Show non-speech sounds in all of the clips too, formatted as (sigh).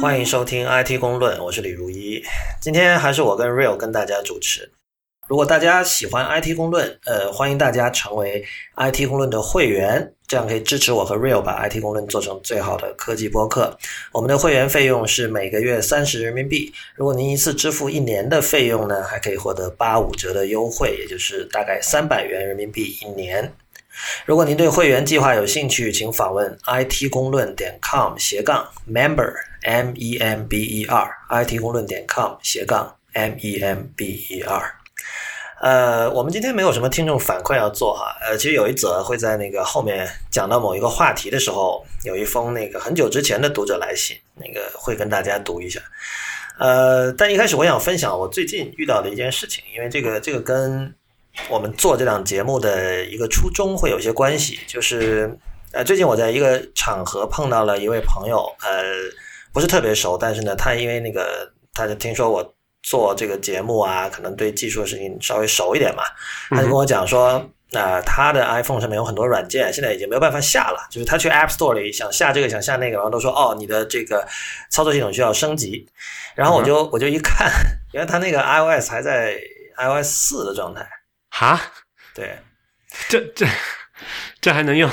欢迎收听 IT 公论，我是李如一。今天还是我跟 Real 跟大家主持。如果大家喜欢 IT 公论，呃，欢迎大家成为 IT 公论的会员，这样可以支持我和 Real 把 IT 公论做成最好的科技播客。我们的会员费用是每个月三十人民币，如果您一次支付一年的费用呢，还可以获得八五折的优惠，也就是大概三百元人民币一年。如果您对会员计划有兴趣，请访问 it 公论点 com 斜杠 member m e m b e r it 公论点 com 斜杠 m e m b e r。呃，我们今天没有什么听众反馈要做哈，呃，其实有一则会在那个后面讲到某一个话题的时候，有一封那个很久之前的读者来信，那个会跟大家读一下。呃，但一开始我想分享我最近遇到的一件事情，因为这个这个跟我们做这档节目的一个初衷会有一些关系，就是呃，最近我在一个场合碰到了一位朋友，呃，不是特别熟，但是呢，他因为那个，他就听说我做这个节目啊，可能对技术的事情稍微熟一点嘛，他就跟我讲说，那他的 iPhone 上面有很多软件，现在已经没有办法下了，就是他去 App Store 里想下这个想下那个，然后都说哦，你的这个操作系统需要升级，然后我就我就一看，原来他那个 iOS 还在 iOS 四的状态。哈，对，这这这还能用？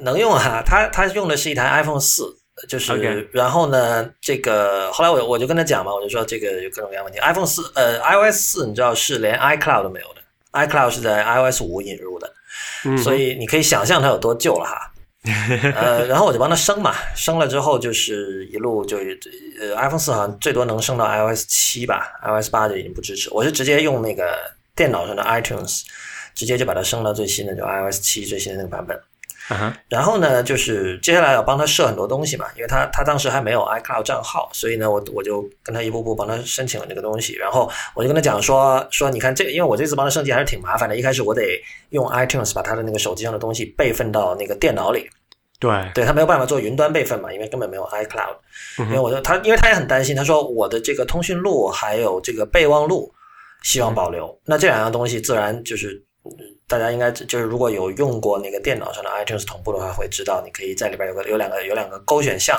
能用啊！他他用的是一台 iPhone 四，就是然后呢，这个后来我我就跟他讲嘛，我就说这个有各种各样问题。iPhone 四呃 iOS 四你知道是连 iCloud 都没有的，iCloud 是在 iOS 五引入的，嗯所以你可以想象它有多旧了哈。(laughs) 呃，然后我就帮他升嘛，升了之后就是一路就呃 iPhone 四好像最多能升到 iOS 七吧，iOS 八就已经不支持。我是直接用那个电脑上的 iTunes，直接就把它升到最新的，就 iOS 七最新的那个版本。然后呢，就是接下来要帮他设很多东西嘛，因为他他当时还没有 iCloud 账号，所以呢，我我就跟他一步步帮他申请了这个东西。然后我就跟他讲说说，你看这个，因为我这次帮他升级还是挺麻烦的。一开始我得用 iTunes 把他的那个手机上的东西备份到那个电脑里，对，对他没有办法做云端备份嘛，因为根本没有 iCloud。嗯因为我就他，因为他也很担心，他说我的这个通讯录还有这个备忘录希望保留。那这两样东西自然就是嗯大家应该就是如果有用过那个电脑上的 iTunes 同步的话，会知道你可以在里边有个有两个有两个勾选项，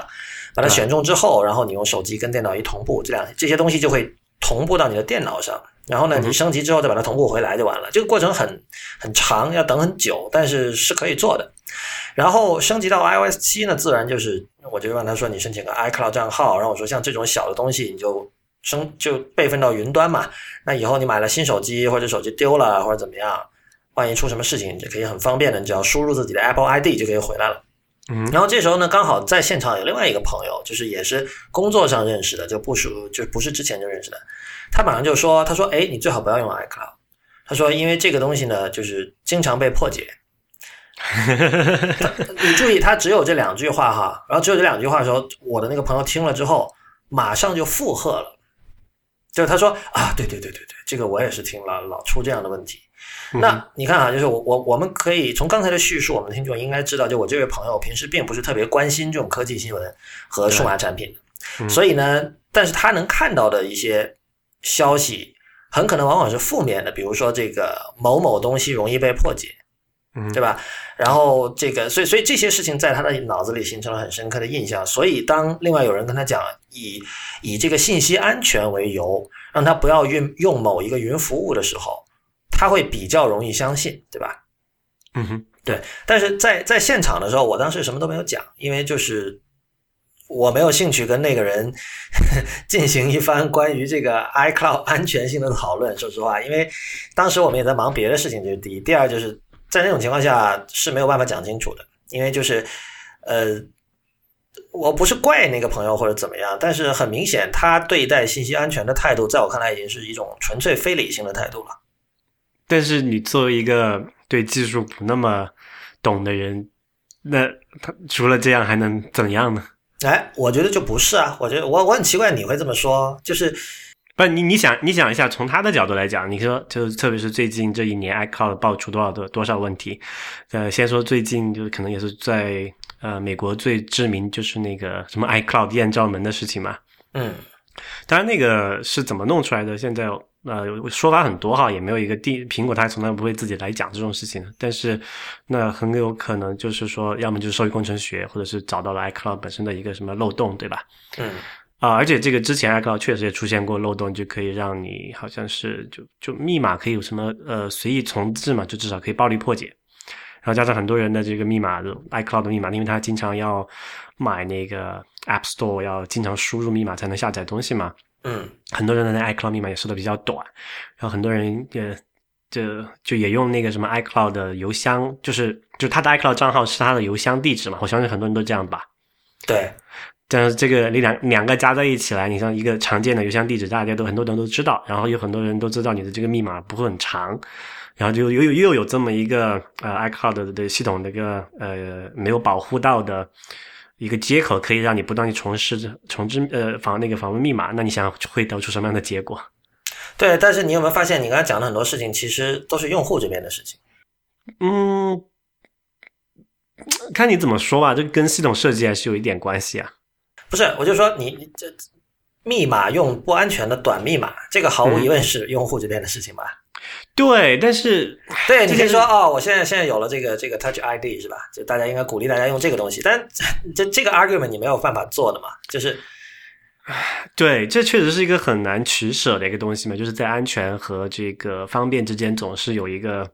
把它选中之后，然后你用手机跟电脑一同步，这两这些东西就会同步到你的电脑上。然后呢，你升级之后再把它同步回来就完了。这个过程很很长，要等很久，但是是可以做的。然后升级到 iOS 七呢，自然就是我就让他说你申请个 iCloud 账号，然后我说像这种小的东西你就升就备份到云端嘛。那以后你买了新手机或者手机丢了或者怎么样，万一出什么事情，你就可以很方便的，你只要输入自己的 Apple ID 就可以回来了。嗯然后这时候呢，刚好在现场有另外一个朋友，就是也是工作上认识的，就不熟就不是之前就认识的。他马上就说：“他说，哎，你最好不要用 iCloud。他说，因为这个东西呢，就是经常被破解。(laughs) 你注意，他只有这两句话哈，然后只有这两句话的时候，我的那个朋友听了之后，马上就附和了，就是他说啊，对对对对对，这个我也是听了，老出这样的问题。那你看啊，就是我我我们可以从刚才的叙述，我们的听众应该知道，就我这位朋友平时并不是特别关心这种科技新闻和数码产品所以呢，但是他能看到的一些消息，很可能往往是负面的，比如说这个某某东西容易被破解，嗯对吧？然后这个，所以所以这些事情在他的脑子里形成了很深刻的印象。所以当另外有人跟他讲以以这个信息安全为由，让他不要用用某一个云服务的时候，他会比较容易相信，对吧？嗯哼，对，但是在在现场的时候，我当时什么都没有讲，因为就是我没有兴趣跟那个人 (laughs) 进行一番关于这个 iCloud 安全性的讨论。说实话，因为当时我们也在忙别的事情，这是第一。第二，就是在那种情况下是没有办法讲清楚的，因为就是呃，我不是怪那个朋友或者怎么样，但是很明显，他对待信息安全的态度，在我看来已经是一种纯粹非理性的态度了。但是你作为一个对技术不那么懂的人，那他除了这样还能怎样呢？哎，我觉得就不是啊，我觉得我我很奇怪你会这么说，就是不，你你想你想一下，从他的角度来讲，你说就特别是最近这一年，iCloud 爆出多少的多少问题？呃，先说最近就是可能也是在呃美国最知名就是那个什么 iCloud 艳照门的事情嘛。嗯当然那个是怎么弄出来的，现在呃说法很多哈，也没有一个定苹果它从来不会自己来讲这种事情，但是那很有可能就是说，要么就是受益工程学，或者是找到了 iCloud 本身的一个什么漏洞，对吧？嗯。啊，而且这个之前 iCloud 确实也出现过漏洞，就可以让你好像是就就密码可以有什么呃随意重置嘛，就至少可以暴力破解。然后加上很多人的这个密码的 iCloud 的密码，因为他经常要买那个 App Store，要经常输入密码才能下载东西嘛。嗯，很多人的那 iCloud 密码也设的比较短，然后很多人也就就也用那个什么 iCloud 的邮箱，就是就他的 iCloud 账号是他的邮箱地址嘛。我相信很多人都这样吧。对。但是这个你两两个加在一起来，你像一个常见的邮箱地址，大家都很多人都知道，然后有很多人都知道你的这个密码不会很长，然后就又又又有这么一个呃 iCloud 的系统的一个呃没有保护到的一个接口，可以让你不断去重试重置呃访那个访问密码，那你想会得出什么样的结果？(laughs) 对，但是你有没有发现，你刚才讲的很多事情，其实都是用户这边的事情。嗯，看你怎么说吧，这跟系统设计还是有一点关系啊。不是，我就说你你这密码用不安全的短密码，这个毫无疑问是用户这边的事情吧？对，但是对，你可以说哦，我现在现在有了这个这个 Touch ID 是吧？就大家应该鼓励大家用这个东西，但 (laughs) 这这个 argument 你没有办法做的嘛？就是对，这确实是一个很难取舍的一个东西嘛，就是在安全和这个方便之间总是有一个。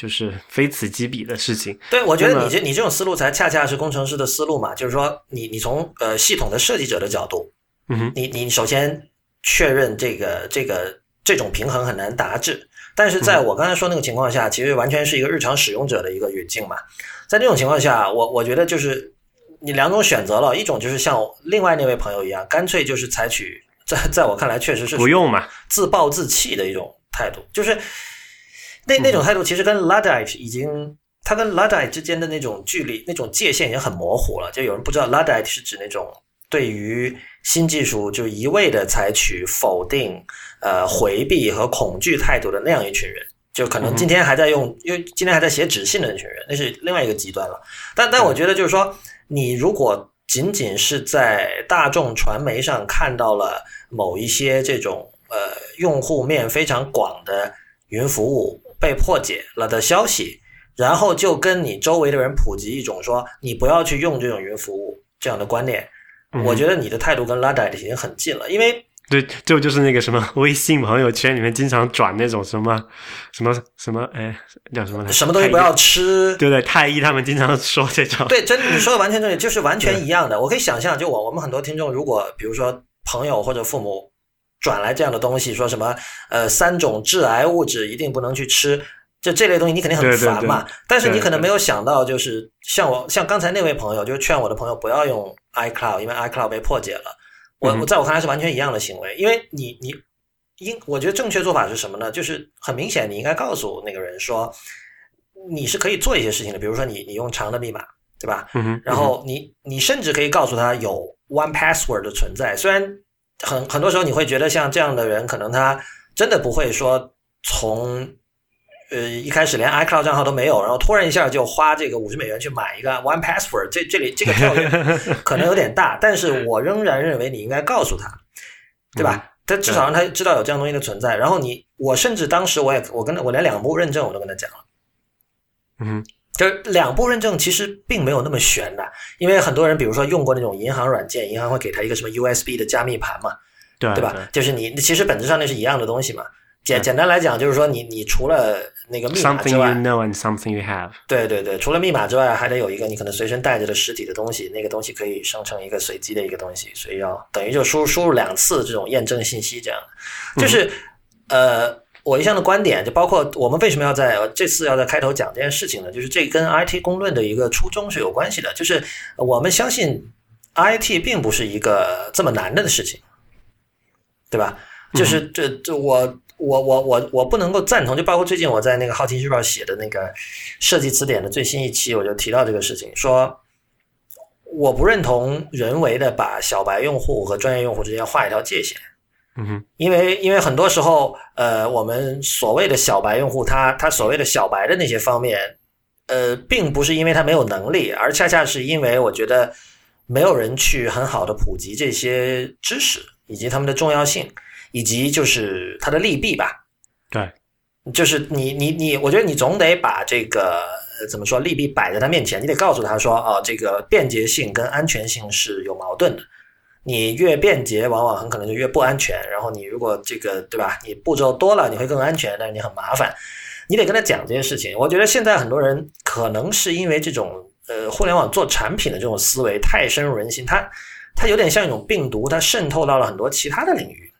就是非此即彼的事情。对，我觉得你这你这种思路才恰恰是工程师的思路嘛。就是说，你你从呃系统的设计者的角度，嗯哼，你你首先确认这个这个这种平衡很难达至。但是在我刚才说那个情况下，其实完全是一个日常使用者的一个语境嘛。在这种情况下，我我觉得就是你两种选择了，一种就是像另外那位朋友一样，干脆就是采取在在我看来确实是不用嘛，自暴自弃的一种态度，就是。那那种态度其实跟 Luddite 已经，它跟 Luddite 之间的那种距离、那种界限已经很模糊了。就有人不知道 Luddite 是指那种对于新技术就一味的采取否定、呃回避和恐惧态度的那样一群人。就可能今天还在用，因为今天还在写纸信的那群人，那是另外一个极端了。但但我觉得就是说，你如果仅仅是在大众传媒上看到了某一些这种呃用户面非常广的云服务。被破解了的消息，然后就跟你周围的人普及一种说你不要去用这种云服务这样的观念。我觉得你的态度跟 Luddite 已经很近了，因为对，就就是那个什么 (laughs) 微信朋友圈里面经常转那种什么什么什么，哎，叫什么来？什么东西不要吃？对对，太医他们经常说这种。对，真你说的完全对，就是完全一样的。我可以想象，就我我们很多听众，如果比如说朋友或者父母。转来这样的东西，说什么呃三种致癌物质一定不能去吃，就这类东西你肯定很烦嘛。但是你可能没有想到，就是像我像刚才那位朋友，就是劝我的朋友不要用 iCloud，因为 iCloud 被破解了。我我在我看来是完全一样的行为，因为你你应我觉得正确做法是什么呢？就是很明显，你应该告诉那个人说，你是可以做一些事情的，比如说你你用长的密码，对吧？嗯然后你你甚至可以告诉他有 One Password 的存在，虽然。很很多时候你会觉得像这样的人，可能他真的不会说从呃一开始连 iCloud 账号都没有，然后突然一下就花这个五十美元去买一个 One Password，这这里这个跳跃 (laughs) 可能有点大，但是我仍然认为你应该告诉他，对吧？他至少让他知道有这样东西的存在。然后你，我甚至当时我也我跟他我连两步认证我都跟他讲了，嗯。就是两步认证其实并没有那么悬的，因为很多人比如说用过那种银行软件，银行会给他一个什么 USB 的加密盘嘛，对对吧？就是你其实本质上那是一样的东西嘛。简简单来讲，就是说你你除了那个密码之外，something you know and something you have。对对对，除了密码之外，还得有一个你可能随身带着的实体的东西，那个东西可以生成一个随机的一个东西，所以要等于就输输入两次这种验证信息，这样就是呃。我一向的观点就包括我们为什么要在这次要在开头讲这件事情呢？就是这跟 IT 公论的一个初衷是有关系的。就是我们相信 IT 并不是一个这么难的的事情，对吧？就是这这我我我我我不能够赞同。就包括最近我在那个《好奇日报》写的那个设计词典的最新一期，我就提到这个事情，说我不认同人为的把小白用户和专业用户之间画一条界限。嗯哼，因为因为很多时候，呃，我们所谓的小白用户，他他所谓的小白的那些方面，呃，并不是因为他没有能力，而恰恰是因为我觉得没有人去很好的普及这些知识以及他们的重要性，以及就是它的利弊吧。对，就是你你你，我觉得你总得把这个怎么说利弊摆在他面前，你得告诉他说，啊，这个便捷性跟安全性是有矛盾的。你越便捷，往往很可能就越不安全。然后你如果这个对吧，你步骤多了，你会更安全，但是你很麻烦。你得跟他讲这些事情。我觉得现在很多人可能是因为这种呃互联网做产品的这种思维太深入人心，它它有点像一种病毒，它渗透到了很多其他的领域，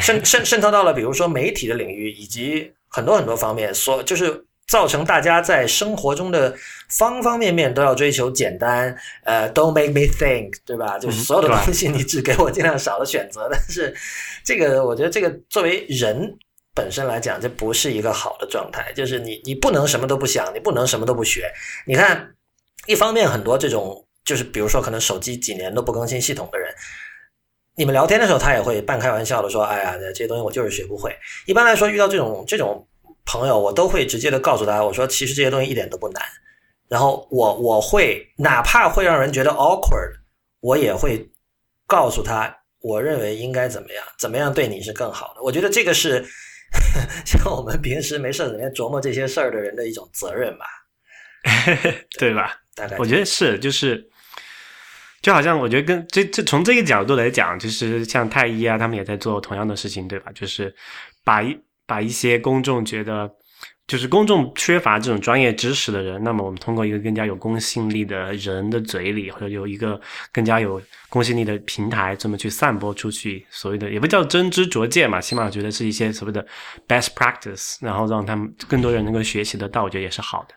渗渗渗透到了比如说媒体的领域以及很多很多方面，所就是。造成大家在生活中的方方面面都要追求简单，呃，Don't make me think，对吧？就是所有的东西你只给我尽量少的选择。但是，这个我觉得这个作为人本身来讲，这不是一个好的状态。就是你你不能什么都不想，你不能什么都不学。你看，一方面很多这种就是比如说可能手机几年都不更新系统的人，你们聊天的时候他也会半开玩笑的说：“哎呀，这些东西我就是学不会。”一般来说，遇到这种这种。朋友，我都会直接的告诉他，我说其实这些东西一点都不难。然后我我会哪怕会让人觉得 awkward，我也会告诉他，我认为应该怎么样，怎么样对你是更好的。我觉得这个是 (laughs) 像我们平时没事整天琢磨这些事儿的人的一种责任吧，(laughs) 对吧？大概我觉得是，就是就好像我觉得跟这这从这个角度来讲，就是像太医啊，他们也在做同样的事情，对吧？就是把一。把一些公众觉得就是公众缺乏这种专业知识的人，那么我们通过一个更加有公信力的人的嘴里，或者有一个更加有公信力的平台，这么去散播出去，所谓的也不叫真知灼见嘛，起码我觉得是一些所谓的 best practice，然后让他们更多人能够学习得到，我觉得也是好的。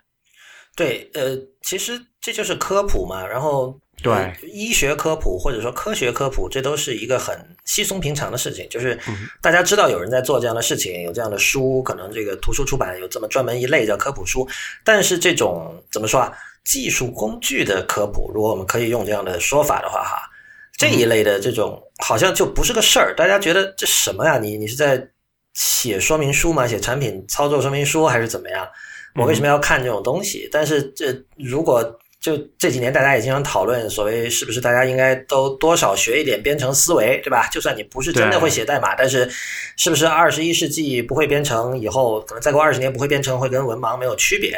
对，呃，其实这就是科普嘛，然后。对，医学科普或者说科学科普，这都是一个很稀松平常的事情。就是大家知道有人在做这样的事情，有这样的书，可能这个图书出版有这么专门一类叫科普书。但是这种怎么说啊？技术工具的科普，如果我们可以用这样的说法的话，哈，这一类的这种好像就不是个事儿。大家觉得这什么呀？你你是在写说明书吗？写产品操作说明书还是怎么样？我为什么要看这种东西？但是这如果。就这几年，大家也经常讨论，所谓是不是大家应该都多少学一点编程思维，对吧？就算你不是真的会写代码，但是是不是二十一世纪不会编程，以后可能再过二十年不会编程，会跟文盲没有区别？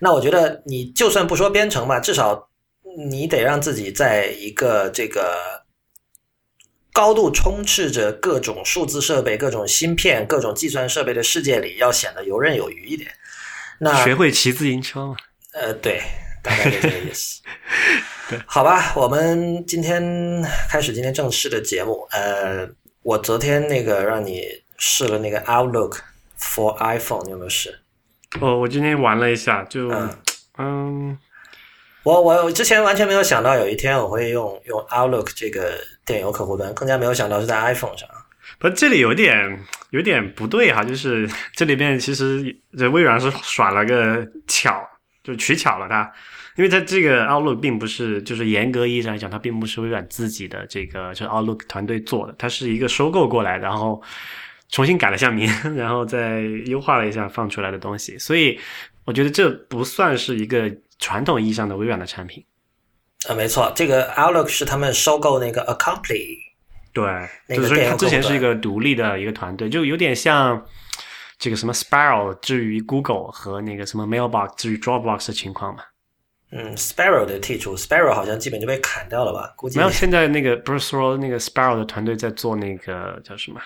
那我觉得你就算不说编程吧，至少你得让自己在一个这个高度充斥着各种数字设备、各种芯片、各种计算设备的世界里，要显得游刃有余一点。那学会骑自行车嘛？呃，对。大概就这个意思，对，好吧，我们今天开始今天正式的节目。呃，我昨天那个让你试了那个 Outlook for iPhone，你有没有试？哦我今天玩了一下，就嗯，我我之前完全没有想到有一天我会用用 Outlook 这个电邮客户端，更加没有想到是在 iPhone 上。不，这里有点有点不对哈，就是这里边其实这微软是耍了个巧，就取巧了它。因为它这个 Outlook 并不是，就是严格意义上来讲，它并不是微软自己的这个，就是 Outlook 团队做的，它是一个收购过来，然后重新改了下名，(laughs) 然后再优化了一下放出来的东西。所以我觉得这不算是一个传统意义上的微软的产品。啊，没错，这个 Outlook 是他们收购那个 Accompli，对，所以它之前是一个独立的一个团队，就有点像这个什么 Sparrow 至于 Google 和那个什么 Mailbox 至于 Dropbox 的情况嘛。嗯，Sparrow 的剔除，Sparrow 好像基本就被砍掉了吧？估计没有。现在那个不是说那个 Sparrow 的团队在做那个叫什么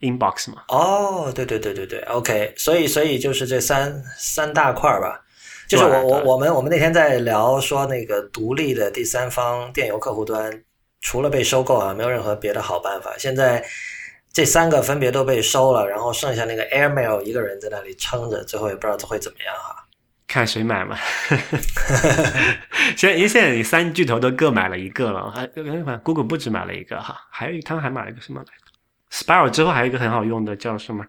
Inbox 吗？哦，对对对对对，OK。所以所以就是这三三大块吧。就是我我我们我们那天在聊说那个独立的第三方电邮客户端，除了被收购啊，没有任何别的好办法。现在这三个分别都被收了，然后剩下那个 Airmail 一个人在那里撑着，最后也不知道会怎么样哈。看谁买嘛，(laughs) 现在因为现在你三巨头都各买了一个了，还 Google 不止买了一个哈，还有他们还买了一个什么来着？Spiral 之后还有一个很好用的叫什么？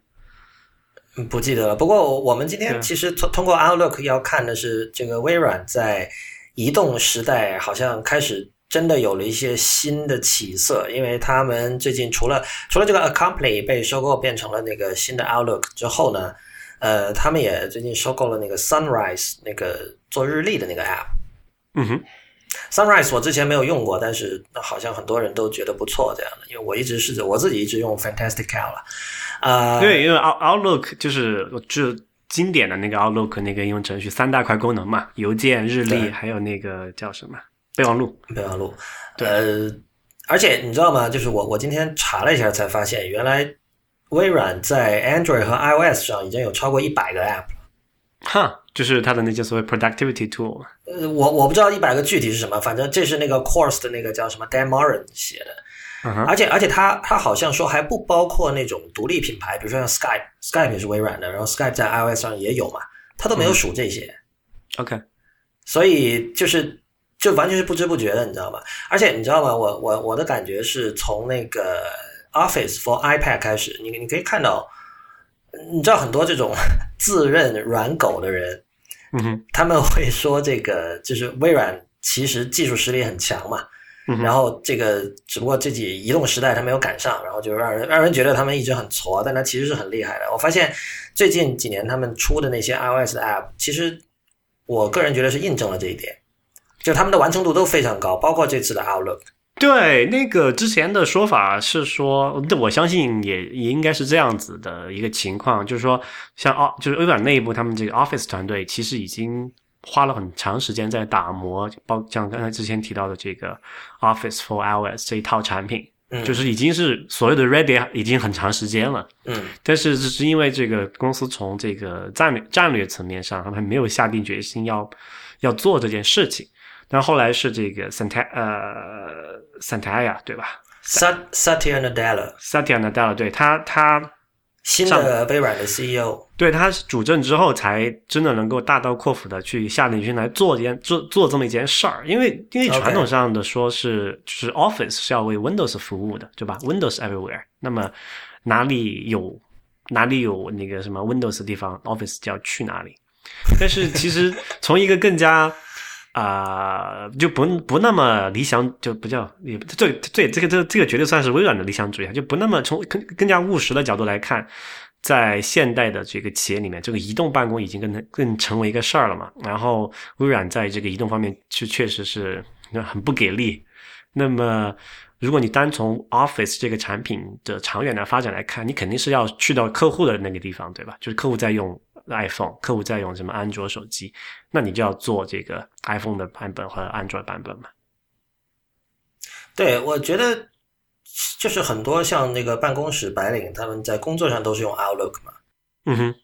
不记得了。不过我们今天其实通通过 Outlook 要看的是这个微软在移动时代好像开始真的有了一些新的起色，因为他们最近除了除了这个 Accompany 被收购变成了那个新的 Outlook 之后呢？呃，他们也最近收购了那个 Sunrise 那个做日历的那个 app，嗯哼，Sunrise 我之前没有用过，但是好像很多人都觉得不错这样的，因为我一直试着我自己一直用 Fantastical 了，啊、对，因为 Out Outlook 就是就经典的那个 Outlook 那个应用程序三大块功能嘛，邮件、日历，还有那个叫什么备忘录。备忘录，呃，而且你知道吗？就是我我今天查了一下才发现，原来微软在 Android 和 iOS 上已经有超过一百个 App 了。哈，就是它的那些所谓 productivity tool。呃，我我不知道一百个具体是什么，反正这是那个 Course 的那个叫什么 Dan Moren 写的，嗯，而且而且他他好像说还不包括那种独立品牌，比如说像 Skype，Skype 也是微软的，然后 Skype 在 iOS 上也有嘛，他都没有数这些，OK，所以就是就完全是不知不觉的，你知道吗？而且你知道吗？我我我的感觉是从那个 Office for iPad 开始，你你可以看到，你知道很多这种 (laughs) 自认软狗的人，嗯哼，他们会说这个就是微软其实技术实力很强嘛，然后这个只不过这几移动时代他没有赶上，然后就让人让人觉得他们一直很挫，但他其实是很厉害的。我发现最近几年他们出的那些 iOS 的 App，其实我个人觉得是印证了这一点，就他们的完成度都非常高，包括这次的 Outlook。对，那个之前的说法是说，我相信也也应该是这样子的一个情况，就是说，像哦，就是微软内部他们这个 Office 团队其实已经花了很长时间在打磨，包像刚才之前提到的这个 Office for iOS 这一套产品，嗯就是已经是所谓的 ready 已经很长时间了。嗯但是只是因为这个公司从这个战略战略层面上，他们没有下定决心要要做这件事情。但后来是这个 Santa 呃 Santaya 对吧 Sat Satya Nadella？Satya Nadella 对他他新的微软的 E CEO，对他主政之后，才真的能够大刀阔斧的去下定决心来做这件做做这么一件事儿。因为因为传统上的说是就是 Office 是要为 Windows 服务的，对吧？Windows everywhere。那么哪里有哪里有那个什么 Windows 的地方，Office 就要去哪里。但是其实从一个更加啊、就不不那么理想，就不叫也这这，这个这个这个绝对算是微软的理想主义啊，就不那么从更更加务实的角度来看，在现代的这个企业里面，这个移动办公已经更更成为一个事儿了嘛。然后微软在这个移动方面就确实是很不给力。那么，如果你单从 Office 这个产品的长远的发展来看，你肯定是要去到客户的那个地方，对吧？就是客户在用 iPhone，客户在用什么安卓手机，那你就要做这个 iPhone 的版本和安卓版本嘛。对我觉得就是很多像那个办公室白领，他们在工作上都是用 Outlook 嘛。嗯哼，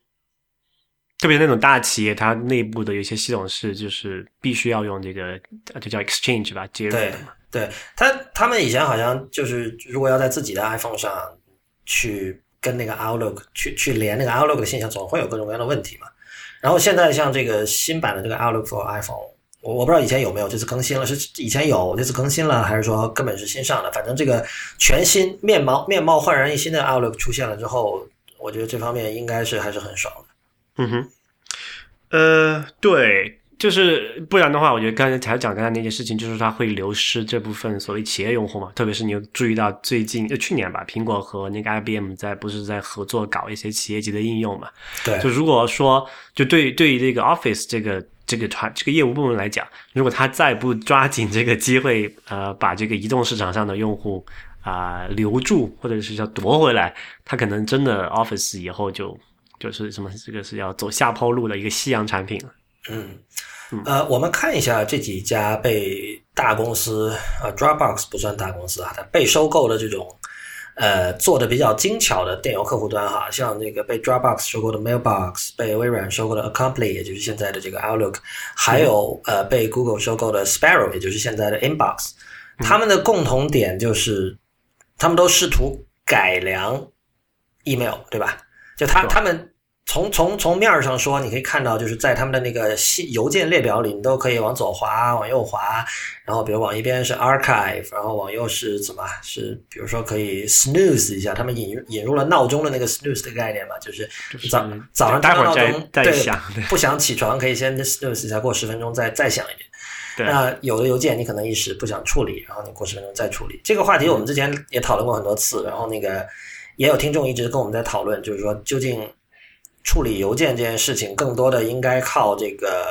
特别那种大企业，它内部的有些系统是就是必须要用这个，呃就叫 Exchange 吧，接入对的嘛。对，他他们以前好像就是如果要在自己的 iPhone 上去跟那个 Outlook 去去连那个 Outlook 的现象，总会有各种各样的问题嘛。然后现在像这个新版的这个 Outlook for iPhone，我我不知道以前有没有，这次更新了，是以前有这次更新了，还是说根本是新上的？反正这个全新面貌面貌焕然一新的 Outlook 出现了之后，我觉得这方面应该是还是很爽的。嗯哼，呃，对，就是不然的话，我觉得刚才才讲刚才那件事情，就是它会流失这部分所谓企业用户嘛。特别是你注意到最近呃去年吧，苹果和那个 IBM 在不是在合作搞一些企业级的应用嘛？对就如果说，就对对于这个 Office 这个这个团这个业务部门来讲，如果他再不抓紧这个机会，呃，把这个移动市场上的用户啊、留住，或者是叫夺回来，他可能真的 Office 以后就就是什么这个是要走下坡路的一个夕阳产品了。嗯，呃，我们看一下这几家被大公司啊、呃、，Dropbox 不算大公司啊，它被收购的这种呃做的比较精巧的电邮客户端哈，像那个被 Dropbox 收购的 Mailbox，被微软收购的 Accompli，也就是现在的这个 Outlook，还有呃被 Google 收购的 Sparrow，也就是现在的 Inbox，他们的共同点就是他们都试图改良 email，对吧？就他他们从从从面儿上说，你可以看到，就是在他们的那个信邮件列表里，你都可以往左滑，往右滑，然后比如往一边是 archive，然后往右是怎么？是比如说可以 snooze 一下，他们引入引入了闹钟的那个 snooze 的概念嘛，就是就是早早上待会儿再听到闹钟再对响不想起床可以先 snooze 一下，过十分钟再再响一遍。对那有的邮件你可能一时不想处理，然后你过十分钟再处理。这个话题我们之前也讨论过很多次，然后那个也有听众一直跟我们在讨论，就是说究竟处理邮件这件事情，更多的应该靠这个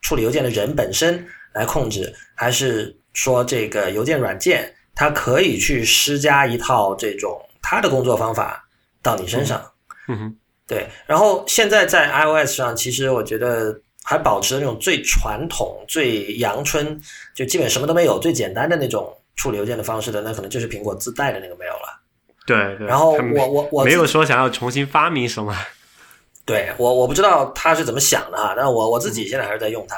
处理邮件的人本身来控制，还是说这个邮件软件它可以去施加一套这种它的工作方法到你身上？嗯哼，对。然后现在在 iOS 上，其实我觉得还保持那种最传统、最阳春，就基本什么都没有、最简单的那种处理邮件的方式的，那可能就是苹果自带的那个 Mail 了。对对。然后我我我没有说想要重新发明什么。对我我不知道他是怎么想的哈，但我我自己现在还是在用它。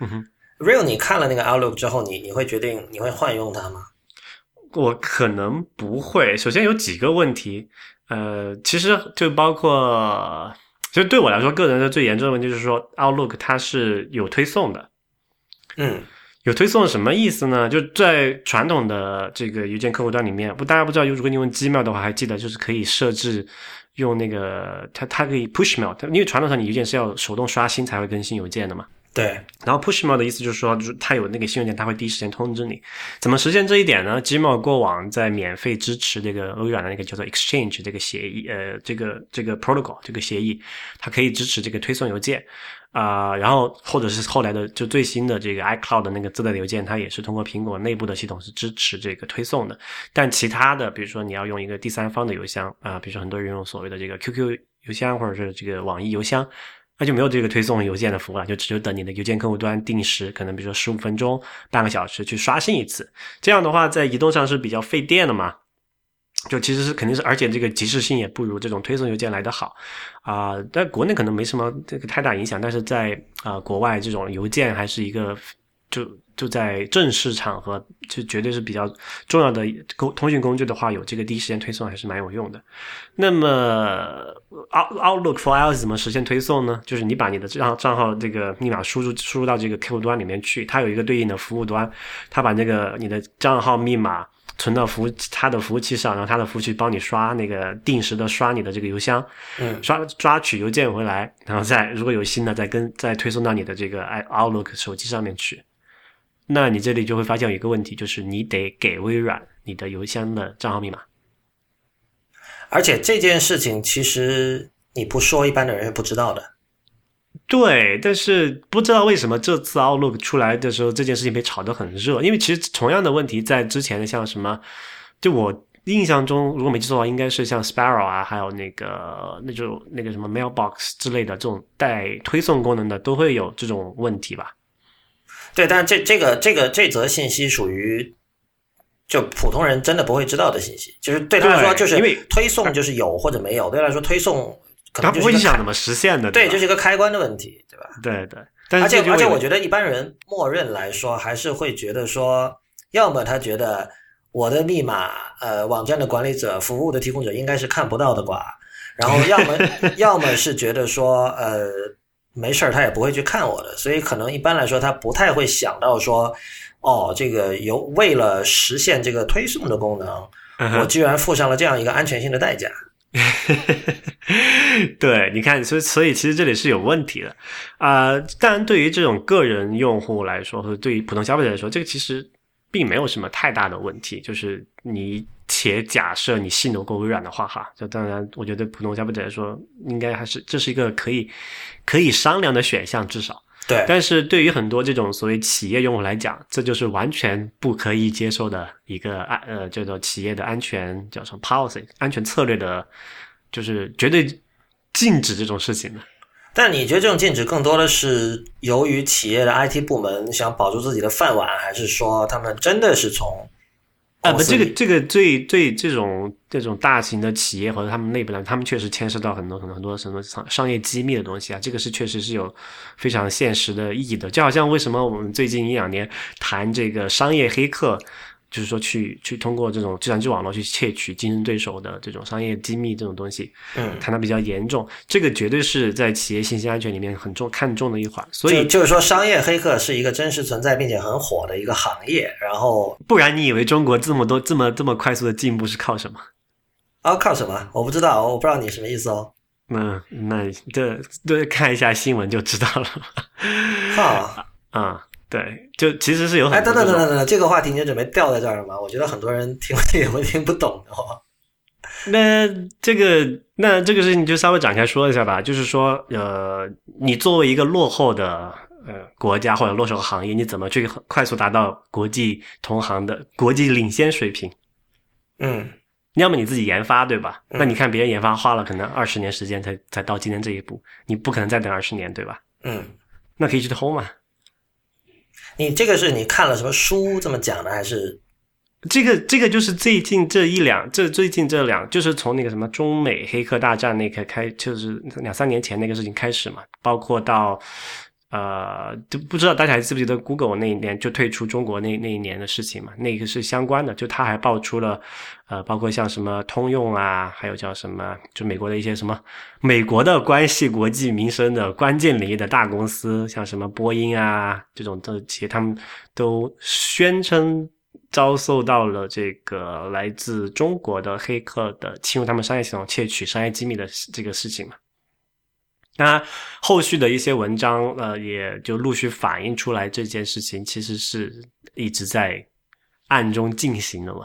嗯哼，Real，你看了那个 Outlook 之后，你你会决定你会换用它吗？我可能不会。首先有几个问题，呃，其实就包括，其实对我来说，个人的最严重的问题就是说，Outlook 它是有推送的。嗯有推送什么意思呢？就在传统的这个邮件客户端里面，不，大家不知道，如果你用 Gmail 的话，还记得就是可以设置用那个它它可以 push mail，它因为传统上你邮件是要手动刷新才会更新邮件的嘛。对，然后 push mail 的意思就是说，就是它有那个新邮件，它会第一时间通知你。怎么实现这一点呢？Gmail 过往在免费支持这个微软的那个叫做 Exchange 这个协议，呃，这个这个 protocol 这个协议，它可以支持这个推送邮件啊、然后或者是后来的就最新的这个 iCloud 的那个自带的邮件，它也是通过苹果内部的系统是支持这个推送的。但其他的，比如说你要用一个第三方的邮箱啊、比如说很多人用所谓的这个 QQ 邮箱或者是这个网易邮箱。那就没有这个推送邮件的服务了，就只有等你的邮件客户端定时，可能比如说十五分钟、半个小时去刷新一次。这样的话，在移动上是比较费电的嘛。就其实是肯定是，而且这个及时性也不如这种推送邮件来得好啊、但国内可能没什么这个太大影响，但是在啊、国外这种邮件还是一个就就在正式场合，就绝对是比较重要的沟通讯工具的话，有这个第一时间推送还是蛮有用的。那么 Out Outlook for iOS 怎么实现推送呢？就是你把你的账账号这个密码输入输入到这个客户端里面去，它有一个对应的服务端，它把这个你的账号密码存到服务它的服务器上，然后他的服务器帮你刷那个定时的刷你的这个邮箱，嗯刷抓取邮件回来，然后再如果有新的再跟再推送到你的这个 i Outlook 手机上面去。那你这里就会发现有一个问题，就是你得给微软你的邮箱的账号密码。而且这件事情其实你不说，一般的人是不知道的。对，但是不知道为什么这次 Outlook 出来的时候，这件事情被炒得很热。因为其实同样的问题在之前的像什么，就我印象中，如果没记错的话，应该是像 Sparrow 啊，还有那个那就那个什么 Mailbox 之类的这种带推送功能的，都会有这种问题吧？对，但这这个这个这则信息属于就普通人真的不会知道的信息，就是对他来说，就是因为推送就是有或者没有，对他来说推送可它能不会影响怎么实现的，对，吧就是一个开关的问题，对吧？对对。但而且而且，我觉得一般人默认来说，还是会觉得说，要么他觉得我的密码，呃，网站的管理者、服务的提供者应该是看不到的吧，(laughs) 然后要么要么是觉得说，呃，没事儿，他也不会去看我的，所以可能一般来说，他不太会想到说，哦，这个有为了实现这个推送的功能，我居然付上了这样一个安全性的代价。(laughs) 对，你看，所以所以其实这里是有问题的啊、当然，对于这种个人用户来说，或者对于普通消费者来说，这个其实并没有什么太大的问题。就是你且假设你信得过微软的话，哈，就当然，我觉得普通消费者来说，应该还是这是一个可以可以商量的选项，至少。对，但是对于很多这种所谓企业用户来讲，这就是完全不可以接受的一个安呃叫做企业的安全叫什么 policy 安全策略的，就是绝对禁止这种事情的。但你觉得这种禁止更多的是由于企业的 IT 部门想保住自己的饭碗，还是说他们真的是从这个这个最最这种这种大型的企业或者他们内部的，他们确实牵涉到很多很多很多什么商商业机密的东西啊，这个是确实是有非常现实的意义的。就好像为什么我们最近一两年谈这个商业黑客，就是说去去通过这种计算机网络去窃取竞争对手的这种商业机密这种东西，嗯，谈的比较严重，这个绝对是在企业信息安全里面很重看重的一环。所以就就是说，商业黑客是一个真实存在并且很火的一个行业。然后不然你以为中国这么多这么这么快速的进步是靠什么？啊，靠什么？我不知道，我不知道你什么意思哦。嗯，那这对看一下新闻就知道了。哈，(laughs) 啊、对，就其实是有哎，很多哎等等等等等等，这个话题你就准备掉在这儿了吗？我觉得很多人听也会听不懂的哦。(laughs) 那这个那这个事情就稍微展开说一下吧，就是说，呃，你作为一个落后的呃国家或者落手行业，你怎么去快速达到国际同行的国际领先水平？嗯要么你自己研发，对吧？嗯那你看别人研发花了可能二十年时间才才到今天这一步，你不可能再等二十年，对吧？嗯，那可以去偷嘛。你这个是你看了什么书这么讲的，还是？这个这个就是最近这一两，这最近这两，就是从那个什么中美黑客大战那个开，就是两三年前那个事情开始嘛，包括到呃，就不知道大家还记不记得 Google 那一年就退出中国那那一年的事情嘛？那个是相关的，就他还爆出了呃，包括像什么通用啊，还有叫什么，就美国的一些什么美国的关系国际民生的关键领域的大公司，像什么波音啊这种的企业，他们都宣称遭受到了这个来自中国的黑客的侵入他们商业系统、窃取商业机密的这个事情嘛。那后续的一些文章，呃，也就陆续反映出来这件事情其实是一直在暗中进行的嘛。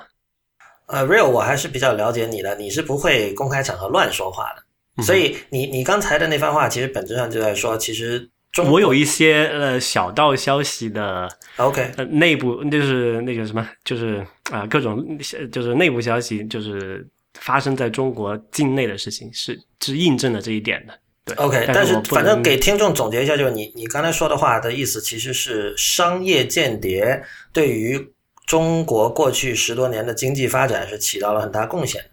呃，real 我还是比较了解你的，你是不会公开场合乱说话的，所以你你刚才的那番话，其实本质上就在说，其实中国我有一些呃小道消息的 OK 呃内部就是那个什么，就是啊、呃各种就是内部消息，就是发生在中国境内的事情，是是印证了这一点的。对 OK，但是反正给听众总结一下，就是你你刚才说的话的意思，其实是商业间谍对于中国过去十多年的经济发展是起到了很大贡献。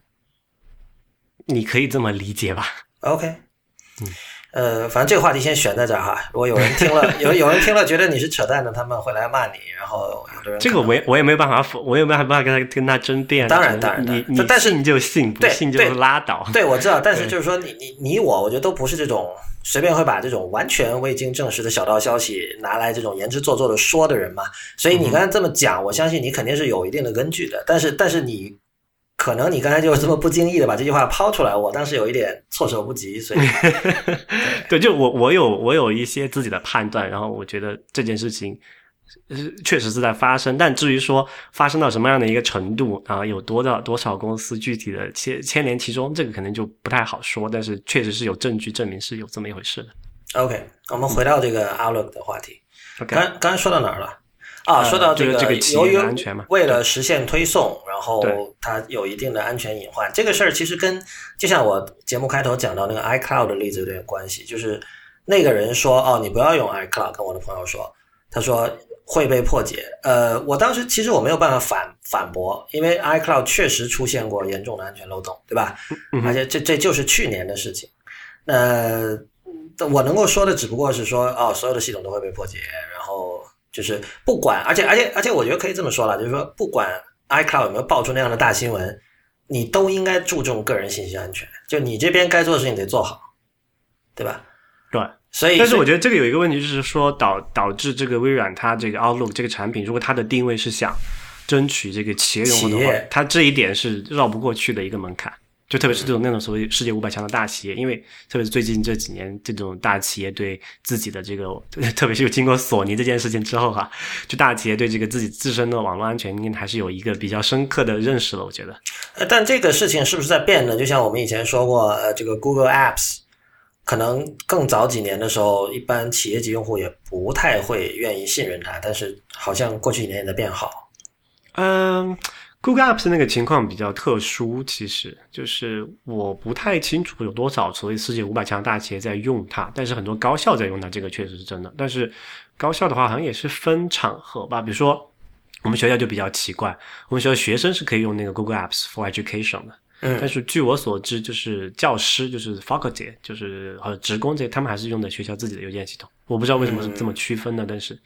你可以这么理解吧？OK，嗯呃，反正这个话题先悬在这儿哈。(laughs) 如果有人听了，(laughs) 有有人听了觉得你是扯淡的，他们会来骂你，然后有的人这个我也我也没有办法否，我也没有办法跟他跟他争辩。当然当然当然你你但是你就信，不信就拉倒。对，我知道，但是就是说你，你你我，我觉得都不是这种随便会把这种完全未经证实的小道消息拿来这种言之做作的说的人嘛。所以你刚才这么讲，我相信你肯定是有一定的根据的。但是，但是你可能你刚才就这么不经意的把这句话抛出来，我当时有一点措手不及，所以 (laughs) 对，就我我有我有一些自己的判断，然后我觉得这件事情。呃确实是在发生，但至于说发生到什么样的一个程度啊，有多少多少公司具体的牵牵连其中，这个可能就不太好说。但是确实是有证据证明是有这么一回事的。OK。我们回到这个 Outlook 的话题，OK，刚刚才说到哪儿了？啊，呃说到这个个这个企业由于的安全嘛为了实现推送，然后它有一定的安全隐患。这个事儿其实跟就像我节目开头讲到那个 iCloud 的例子有点关系，就是那个人说哦，你不要用 iCloud，跟我的朋友说，他说会被破解。呃，我当时其实我没有办法反反驳，因为 iCloud 确实出现过严重的安全漏洞，对吧？嗯而且这这就是去年的事情。那我能够说的只不过是说，哦，所有的系统都会被破解，然后就是不管，而且而且而且，我觉得可以这么说了，就是说，不管 iCloud 有没有爆出那样的大新闻，你都应该注重个人信息安全，就你这边该做的事情得做好，对吧？对。所以，但是我觉得这个有一个问题，就是说导导致这个微软它这个 Outlook 这个产品，如果它的定位是想争取这个企业用户的话，它这一点是绕不过去的一个门槛。就特别是这种那种所谓世界五百强的大企业，因为特别是最近这几年，这种大企业对自己的这个，(laughs) 特别是经过索尼这件事情之后哈、就大企业对这个自己自身的网络安全应该还是有一个比较深刻的认识了。我觉得，呃但这个事情是不是在变呢？就像我们以前说过，呃，这个 Google Apps 可能更早几年的时候，一般企业级用户也不太会愿意信任它，但是好像过去几年也在变好。嗯，Google Apps 那个情况比较特殊，其实就是我不太清楚有多少所谓世界五百强大企业在用它，但是很多高校在用它，这个确实是真的。但是高校的话，好像也是分场合吧，比如说我们学校就比较奇怪，我们学校学生是可以用那个 Google Apps for Education 的。嗯但是据我所知，就是教师，就是 faculty，就是或者职工这，他们还是用的学校自己的邮件系统。我不知道为什么是这么区分的，但是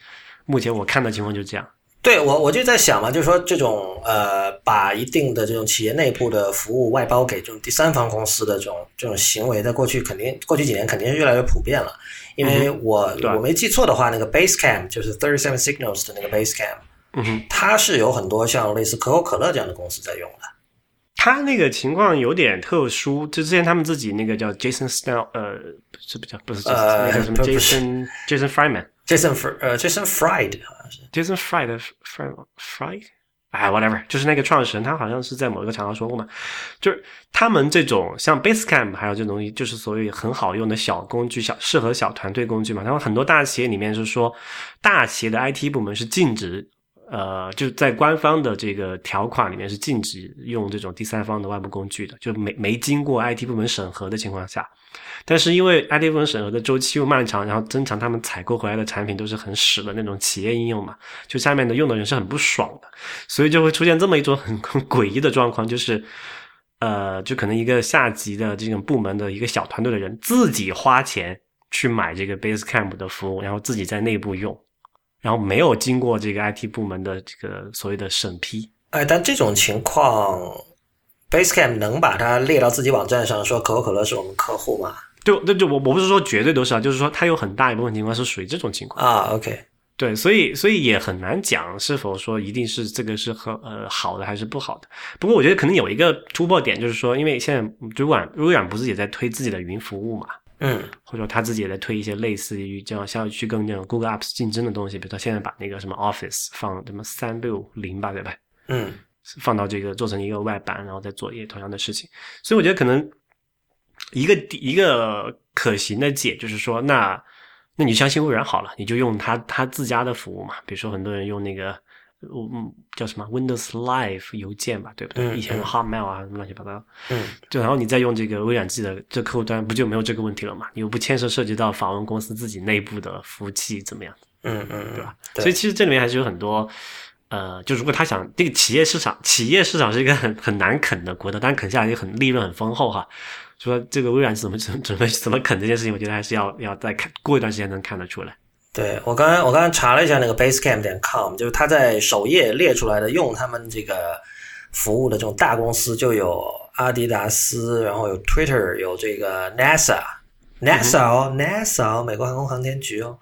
目前我看的情况就是这样。对我我就在想嘛，就是说这种呃，把一定的这种企业内部的服务外包给这种第三方公司的这种这种行为，在过去肯定过去几年肯定是越来越普遍了。因为我、对我没记错的话，那个 Basecamp 就是 Thirty Seven Signals 的那个 Basecamp，嗯哼。它是有很多像类似可口可乐这样的公司在用的。他那个情况有点特殊，就之前他们自己那个叫 Jason Snell，呃，不是不叫不是 Jason，、呃那个什么不不是 Jason Jason Fryman，Jason Jason Fr 呃 Jason Fried 好像是 Fried Fry Fried，哎，whatever，就是那个创始人，他好像是在某一个场合说过嘛，就是他们这种像 Basecamp 还有这东西，就是所谓很好用的小工具，小适合小团队工具嘛。然后很多大企业里面是说，大企业的 IT 部门是禁止，呃，就在官方的这个条款里面是禁止用这种第三方的外部工具的，就没没经过 IT 部门审核的情况下。但是因为 IT 部门审核的周期又漫长，然后经常他们采购回来的产品都是很屎的那种企业应用嘛，就下面的用的人是很不爽的，所以就会出现这么一种很很诡异的状况，就是呃，就可能一个下级的这种部门的一个小团队的人自己花钱去买这个 Basecamp 的服务，然后自己在内部用，然后没有经过这个 IT 部门的这个所谓的审批。哎，但这种情况，Basecamp 能把它列到自己网站上，说可口可乐是我们客户吗？对那就我我不是说绝对都是啊，就是说它有很大一部分情况是属于这种情况啊。OK，对，所以所以也很难讲是否说一定是这个是和呃好的还是不好的。不过我觉得可能有一个突破点，就是说，因为现在微软微软不是也在推自己的云服务嘛，嗯，或者说他自己也在推一些类似于这样像去跟那种 Google Apps 竞争的东西，比如说现在把那个什么 Office 放什么三六零吧，对吧？嗯，放到这个做成一个外版，然后再做一同样的事情。所以我觉得可能。一个一个可行的解就是说，那那你相信微软好了，你就用它它自家的服务嘛。比如说很多人用那个嗯叫什么 Windows Live 邮件吧，对不对？以前的 Hotmail 啊，乱七八糟。嗯。就然后你再用这个微软自己的这客户端，不就没有这个问题了嘛？你又不牵涉涉及到访问公司自己内部的服务器怎么样？嗯嗯，对吧？所以其实这里面还是有很多呃，就如果他想这个企业市场，企业市场是一个很很难啃的国的，但啃下来就很利润很丰厚哈。说这个微软怎么准准备怎么啃这件事情，我觉得还是要要再看过一段时间能看得出来。对我刚刚我刚刚查了一下那个 Basecamp 点 com，就是他在首页列出来的用他们这个服务的这种大公司，就有阿迪达斯，然后有 Twitter，有这个 NASA 哦，NASA 美国航空航天局哦，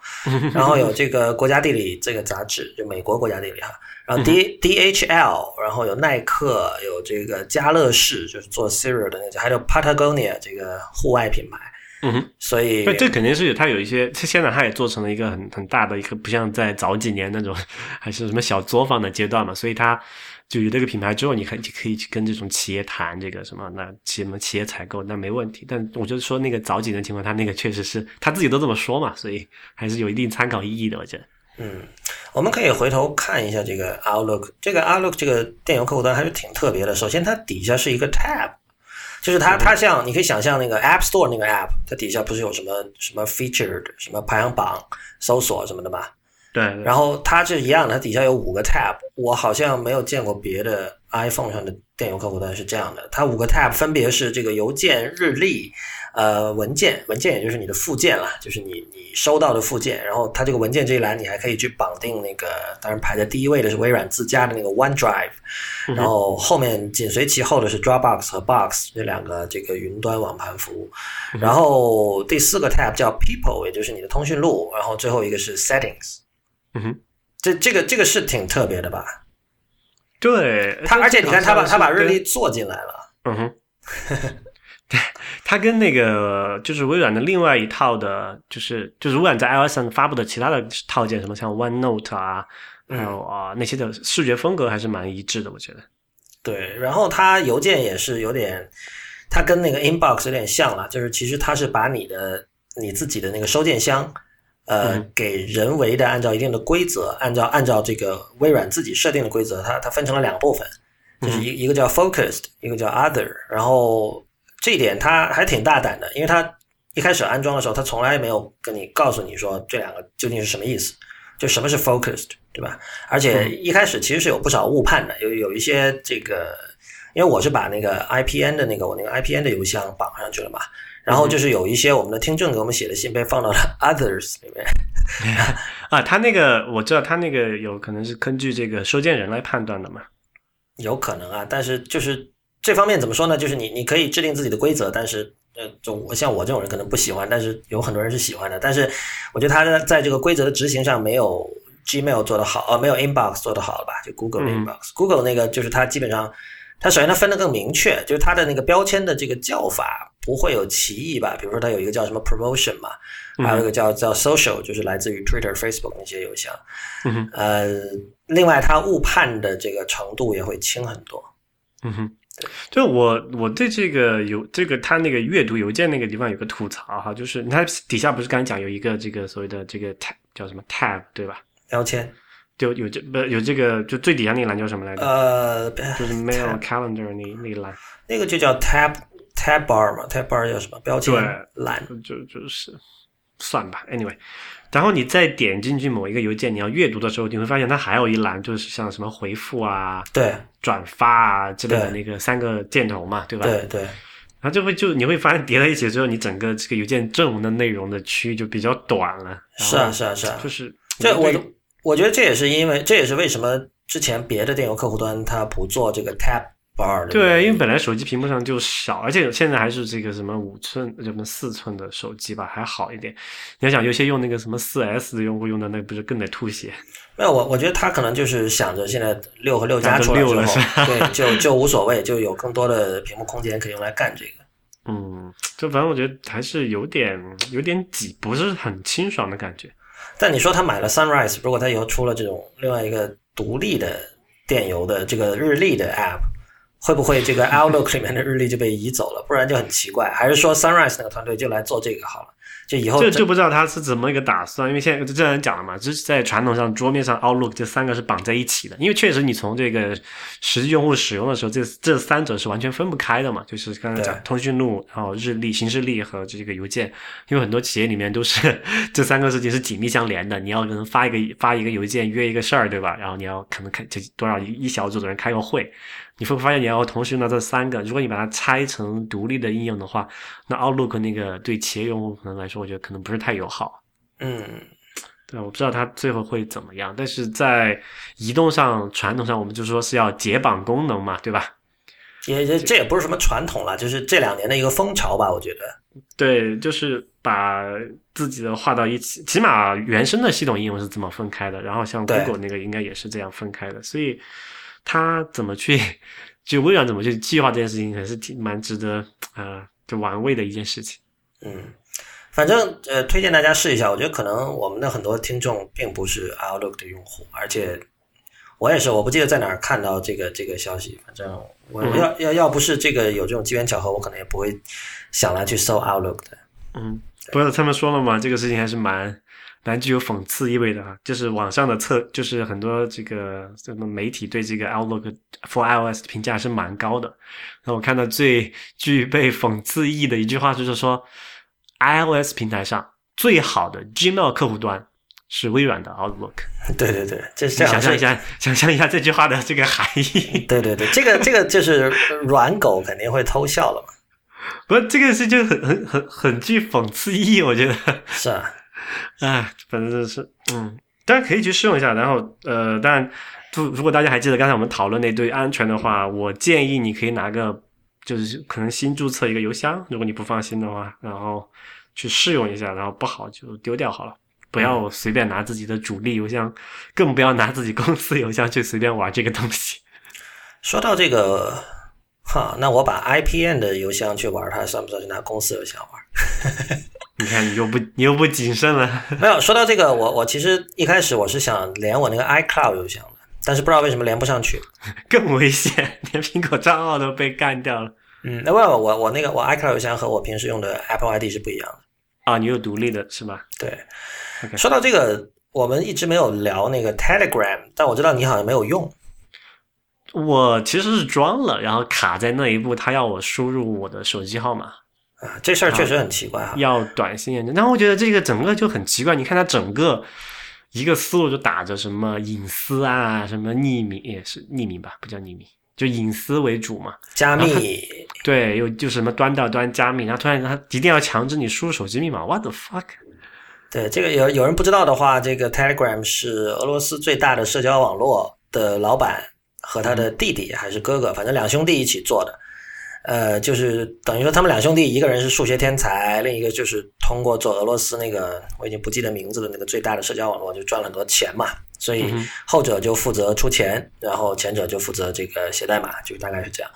然后有这个国家地理这个杂志，就美国国家地理哈。然后 D D H L，然后有耐克，有这个家乐士，就是做 Siri 的那家，还有 Patagonia 这个户外品牌。嗯哼，所以这肯定是它有一些，它现在它也做成了一个很很大的一个，不像在早几年那种还是什么小作坊的阶段嘛。所以它就有这个品牌之后，你可以可以去跟这种企业谈这个什么，那什么企业采购那没问题。但我就说那个早几年情况，他那个确实是他自己都这么说嘛，所以还是有一定参考意义的，我觉得。嗯，我们可以回头看一下这个 Outlook，这个 Outlook 这个电邮客户端还是挺特别的。首先，它底下是一个 tab，就是它它像你可以想象那个 App Store 那个 App，它底下不是有什么什么 featured 什么排行榜搜索什么的吗？对。然后它是一样的，它底下有五个 tab，我好像没有见过别的 iPhone 上的电邮客户端是这样的。它五个 tab 分别是这个邮件、日历。呃，文件，文件也就是你的附件了，就是你你收到的附件。然后它这个文件这一栏，你还可以去绑定那个，当然排在第一位的是微软自家的那个 OneDrive，然后后面紧随其后的是 Dropbox 和 Box 这两个这个云端网盘服务。然后第四个 tab 叫 People，也就是你的通讯录。然后最后一个是 Settings。嗯哼，这这个这个是挺特别的吧？对，它而且你看，它把它把日历做进来了。嗯哼。对，它跟那个就是微软的另外一套的，就是就是微软在 iOS 上发布的其他的套件，什么像 OneNote 啊，还有啊那些的视觉风格还是蛮一致的，我觉得。对，然后它邮件也是有点，它跟那个 Inbox 有点像了，就是其实它是把你的你自己的那个收件箱，呃，给人为的按照一定的规则，按照按照这个微软自己设定的规则，它它分成了两部分，就是一一个叫 Focused，一个叫 Other，然后。这一点它还挺大胆的，因为它一开始安装的时候，它从来没有跟你告诉你说这两个究竟是什么意思，就什么是 focused，对吧？而且一开始其实是有不少误判的，有有一些这个，因为我是把那个 IPN 的那个我那个 IPN 的邮箱绑上去了嘛，然后就是有一些我们的听众给我们写的信被放到了 (laughs) others 里面。(laughs) 啊，他那个我知道，他那个有可能是根据这个收件人来判断的嘛？有可能啊，但是就是。这方面怎么说呢？就是你你可以制定自己的规则，但是呃，就像我这种人可能不喜欢，但是有很多人是喜欢的。但是我觉得他在这个规则的执行上没有 Gmail 做得好，呃，没有 Inbox 做得好吧？就 Google Inbox，Google 那个就是它基本上它首先它分得更明确，就是它的那个标签的这个叫法不会有歧义吧？比如说它有一个叫什么 promotion 嘛，还有一个叫叫 social，就是来自于 Twitter、Facebook 那些邮箱。嗯哼，呃，另外它误判的这个程度也会轻很多。嗯哼，就我我对这个邮这个他那个阅读邮件那个地方有个吐槽哈，就是它底下不是刚才讲有一个这个所谓的这个 tab 叫什么 tab 对吧？标签就有这不有这个就最底下那个栏叫什么来着？呃，就是 mail calendar 那那个栏，那个就叫 tab tab bar 嘛，tab bar 叫什么标签对栏？就就是算吧，anyway。然后你再点进去某一个邮件，你要阅读的时候，你会发现它还有一栏，就是像什么回复啊、对转发啊之类的那个三个箭头嘛，对吧？对对，然后就会就你会发现叠在一起之后，你整个这个邮件正文的内容的区域就比较短了。是啊是啊是啊就是这我对我觉得这也是因为这也是为什么之前别的电邮客户端它不做这个 tab bar 的对，因为本来手机屏幕上就少，而且现在还是这个什么五寸、什么四寸的手机吧，还好一点。你要想有些用那个什么四 S 的用户用的那不是更得吐血？(laughs) 没有我我觉得他可能就是想着现在六和六加出来之后对，就就无所谓，就有更多的屏幕空间可以用来干这个。(laughs) 嗯，就反正我觉得还是有点有点挤，不是很清爽的感觉。但你说他买了 Sunrise，如果他以后出了这种另外一个独立的电邮的这个日历的 App，会不会这个 Outlook 里面的日历就被移走了？不然就很奇怪。还是说 Sunrise 那个团队就来做这个好了？就以后这就不知道他是怎么一个打算，因为现在这人讲了嘛，就是在传统上桌面上 Outlook 这三个是绑在一起的，因为确实你从这个实际用户使用的时候，这这三者是完全分不开的嘛，就是刚才讲通讯录，然后日历、行事历和这个邮件，因为很多企业里面都是 (laughs) 这三个事情是紧密相连的，你要可能发一个发一个邮件约一个事儿，对吧？然后你要可能开就多少一小组的人开个会，你会发现你要同时用到这三个，如果你把它拆成独立的应用的话，那 Outlook 那个对企业用户可能来说，我觉得可能不是太友好。嗯，对，我不知道它最后会怎么样，但是在移动上、传统上，我们就说是要解绑功能嘛，对吧？也也这也不是什么传统了，就是这两年的一个风潮吧，我觉得。对，就是把自己的划到一起，起码原生的系统应用是这么分开的，然后像 Google 那个应该也是这样分开的，所以它怎么去，就微软怎么去计划这件事情，还是挺蛮值得呃就玩味的一件事情。嗯，反正呃，推荐大家试一下。我觉得可能我们的很多听众并不是 Outlook 的用户，而且我也是，我不记得在哪儿看到这个这个消息。反正我嗯要要要不是这个有这种机缘巧合，我可能也不会想来去搜 Outlook 的。嗯，不是他们说了嘛，这个事情还是蛮蛮具有讽刺意味的啊。就是网上的测，就是很多这个这个媒体对这个 Outlook for iOS 的评价是蛮高的。那我看到最具备讽刺意义的一句话就是说，iOS 平台上最好的 Gmail 客户端是微软的 Outlook。对对对，这是想象一下，想象一下这句话的这个含义。对对对，这个这个就是软狗肯定会偷笑了嘛。不是这个事就很很很很具讽刺意义，我觉得。是啊，哎，反正就是，嗯，大家可以去试用一下。然后，呃，当然，就如果大家还记得刚才我们讨论那堆安全的话，我建议你可以拿个，就是可能新注册一个邮箱，如果你不放心的话，然后去试用一下，然后不好就丢掉好了。不要随便拿自己的主力邮箱，更不要拿自己公司邮箱去随便玩这个东西。(laughs) 说到这个，哈，那我把 IPN 的邮箱去玩，它算不算是拿公司邮箱玩？(laughs) 你看，你又不你又不谨慎了。(laughs) 没有说到这个，我我其实一开始我是想连我那个 iCloud 邮箱的，但是不知道为什么连不上去。(laughs) 更危险，连苹果账号都被干掉了嗯，那我我我那个我 iCloud 邮箱和我平时用的 Apple ID 是不一样的。啊！你有独立的是吧？对说到这个，我们一直没有聊那个 Telegram，但我知道你好像没有用。我其实是装了，然后卡在那一步，他要我输入我的手机号码，啊，这事儿确实很奇怪哈。要短信验证。但我觉得这个整个就很奇怪，你看它整个一个思路就打着什么隐私啊，什么匿名也是匿名吧，不叫匿名，就隐私为主嘛。加密，对，又就什么端到端加密，然后突然他一定要强制你输入手机密码，what the fuck？对这个有有人不知道的话，这个 Telegram 是俄罗斯最大的社交网络的老板和他的弟弟还是哥哥，反正两兄弟一起做的。呃，就是等于说他们两兄弟，一个人是数学天才，另一个就是通过做俄罗斯那个我已经不记得名字的那个最大的社交网络，就赚了很多钱嘛。所以后者就负责出钱，然后前者就负责这个写代码，就大概是这样。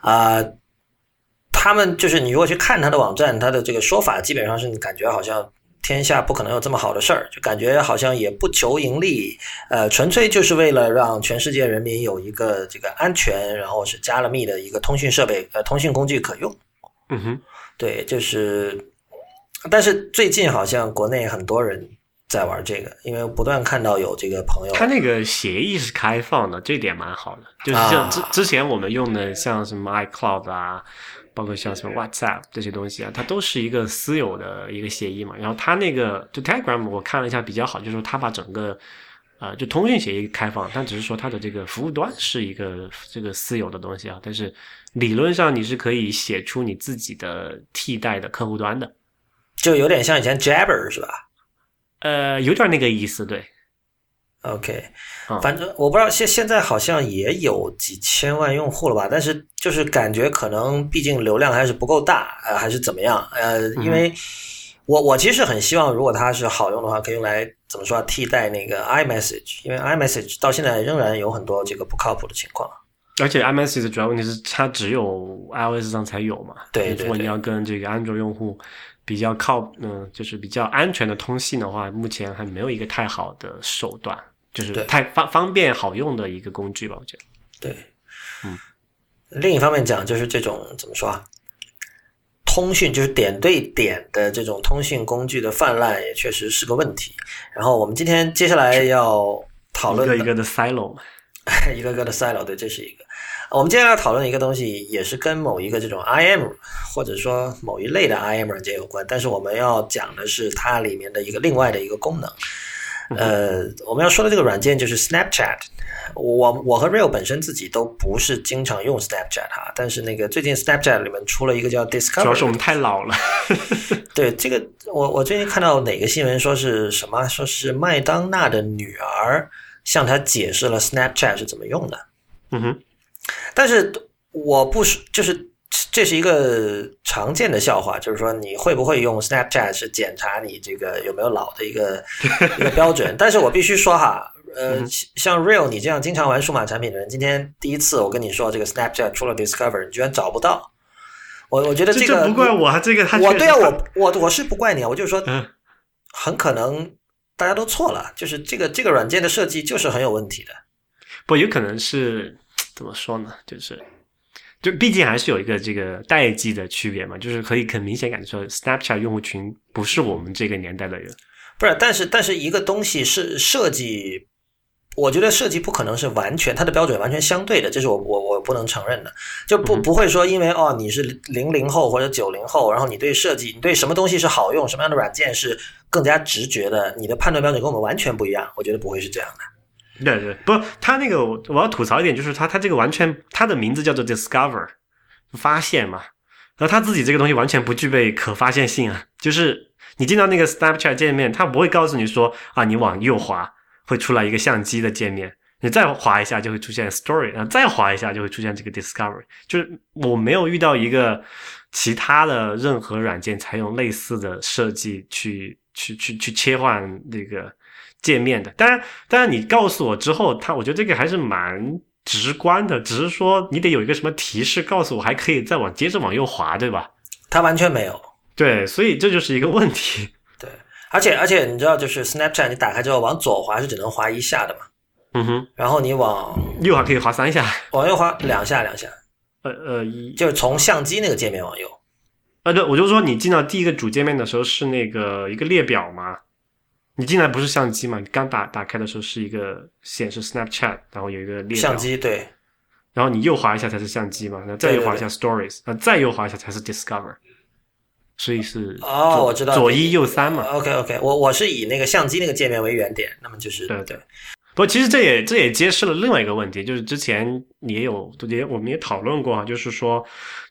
啊，他们就是你如果去看他的网站，他的这个说法基本上是你感觉好像天下不可能有这么好的事儿，就感觉好像也不求盈利，呃，纯粹就是为了让全世界人民有一个这个安全，然后是加了密的一个通讯设备呃通讯工具可用。嗯哼，对，就是，但是最近好像国内很多人在玩这个，因为不断看到有这个朋友，他那个协议是开放的，这点蛮好的。就是像之之前我们用的像什么 iCloud 啊，包括像什么 WhatsApp 这些东西啊，它都是一个私有的一个协议嘛。然后它那个就 Telegram 我看了一下比较好，就是说他把整个。啊，就通讯协议开放，但只是说它的这个服务端是一个这个私有的东西啊。但是理论上你是可以写出你自己的替代的客户端的，就有点像以前 Jabber 是吧？呃，有点那个意思，对。OK，反正我不知道现现在好像也有几千万用户了吧？但是就是感觉可能毕竟流量还是不够大，呃，还是怎么样？呃，因为。我我其实很希望，如果它是好用的话，可以用来怎么说替代那个 iMessage，因为 iMessage 到现在仍然有很多这个不靠谱的情况。而且 iMessage 的主要问题是它只有 iOS 上才有嘛？对。如果你要跟这个安卓用户比较靠，嗯，就是比较安全的通信的话，目前还没有一个太好的手段，就是太方方便好用的一个工具吧？我觉得。对。嗯。另一方面讲，就是这种怎么说啊？通讯就是点对点的这种通讯工具的泛滥，也确实是个问题。然后我们今天接下来要讨论一个一个的 silo，(laughs) 一个个的 silo，对，这是一个。我们接下来讨论一个东西，也是跟某一个这种 IM 或者说某一类的 IM 软件有关，但是我们要讲的是它里面的一个另外的一个功能。呃，我们要说的这个软件就是 Snapchat。我我和 Real 本身自己都不是经常用 Snapchat 哈，但是那个最近 Snapchat 里面出了一个叫 Discover，主要是我们太老了。对这个，我我最近看到哪个新闻说是什么？说是麦当娜的女儿向他解释了 Snapchat 是怎么用的。嗯哼，但是我不是就是。这是一个常见的笑话，就是说你会不会用 Snapchat 是检查你这个有没有老的一个一个标准。但是我必须说哈，呃，像 Real 你这样经常玩数码产品的人，今天第一次我跟你说这个 Snapchat 出了 Discover，你居然找不到。我我觉得这个不怪我，这个我对啊，我我我是不怪你啊，我就是说，很可能大家都错了，就是这个这个软件的设计就是很有问题的。不，有可能是怎么说呢？就是。就毕竟还是有一个这个代际的区别嘛，就是可以很明显感觉说，Snapchat 用户群不是我们这个年代的人。不是，但是但是一个东西是设计，我觉得设计不可能是完全它的标准完全相对的，这是我我我不能承认的。就不不会说因为哦你是零零后或者九零后，然后你对设计你对什么东西是好用，什么样的软件是更加直觉的，你的判断标准跟我们完全不一样。我觉得不会是这样的。对对，不，他那个我要吐槽一点，就是他他这个完全他的名字叫做 Discover，发现嘛，然后他自己这个东西完全不具备可发现性啊，就是你进到那个 Snapchat 界面，他不会告诉你说啊，你往右滑会出来一个相机的界面，你再滑一下就会出现 Story，然后再滑一下就会出现这个 Discovery，就是我没有遇到一个其他的任何软件采用类似的设计去去去去切换那个。界面的，当然，当然，你告诉我之后，他我觉得这个还是蛮直观的，只是说你得有一个什么提示告诉我，还可以再往接着往右滑，对吧？他完全没有，对，所以这就是一个问题。对，而且而且你知道，就是 Snapchat 你打开之后往左滑是只能滑一下的嘛？嗯哼，然后你往右滑可以滑三下，往右滑两下两下，呃呃，一就是从相机那个界面往右。啊，对，我就说你进到第一个主界面的时候是那个一个列表嘛。你进来不是相机嘛？你刚打打开的时候是一个显示 Snapchat，然后有一个列相机对，然后你右滑一下才是相机嘛，那再右滑一下 Stories，那再右滑一下才是 Discover，所以是哦，我知道左一右三嘛。OK OK，我我是以那个相机那个界面为原点，那么就是对对。不，其实这也这也揭示了另外一个问题，就是之前也有也我们也讨论过啊，就是说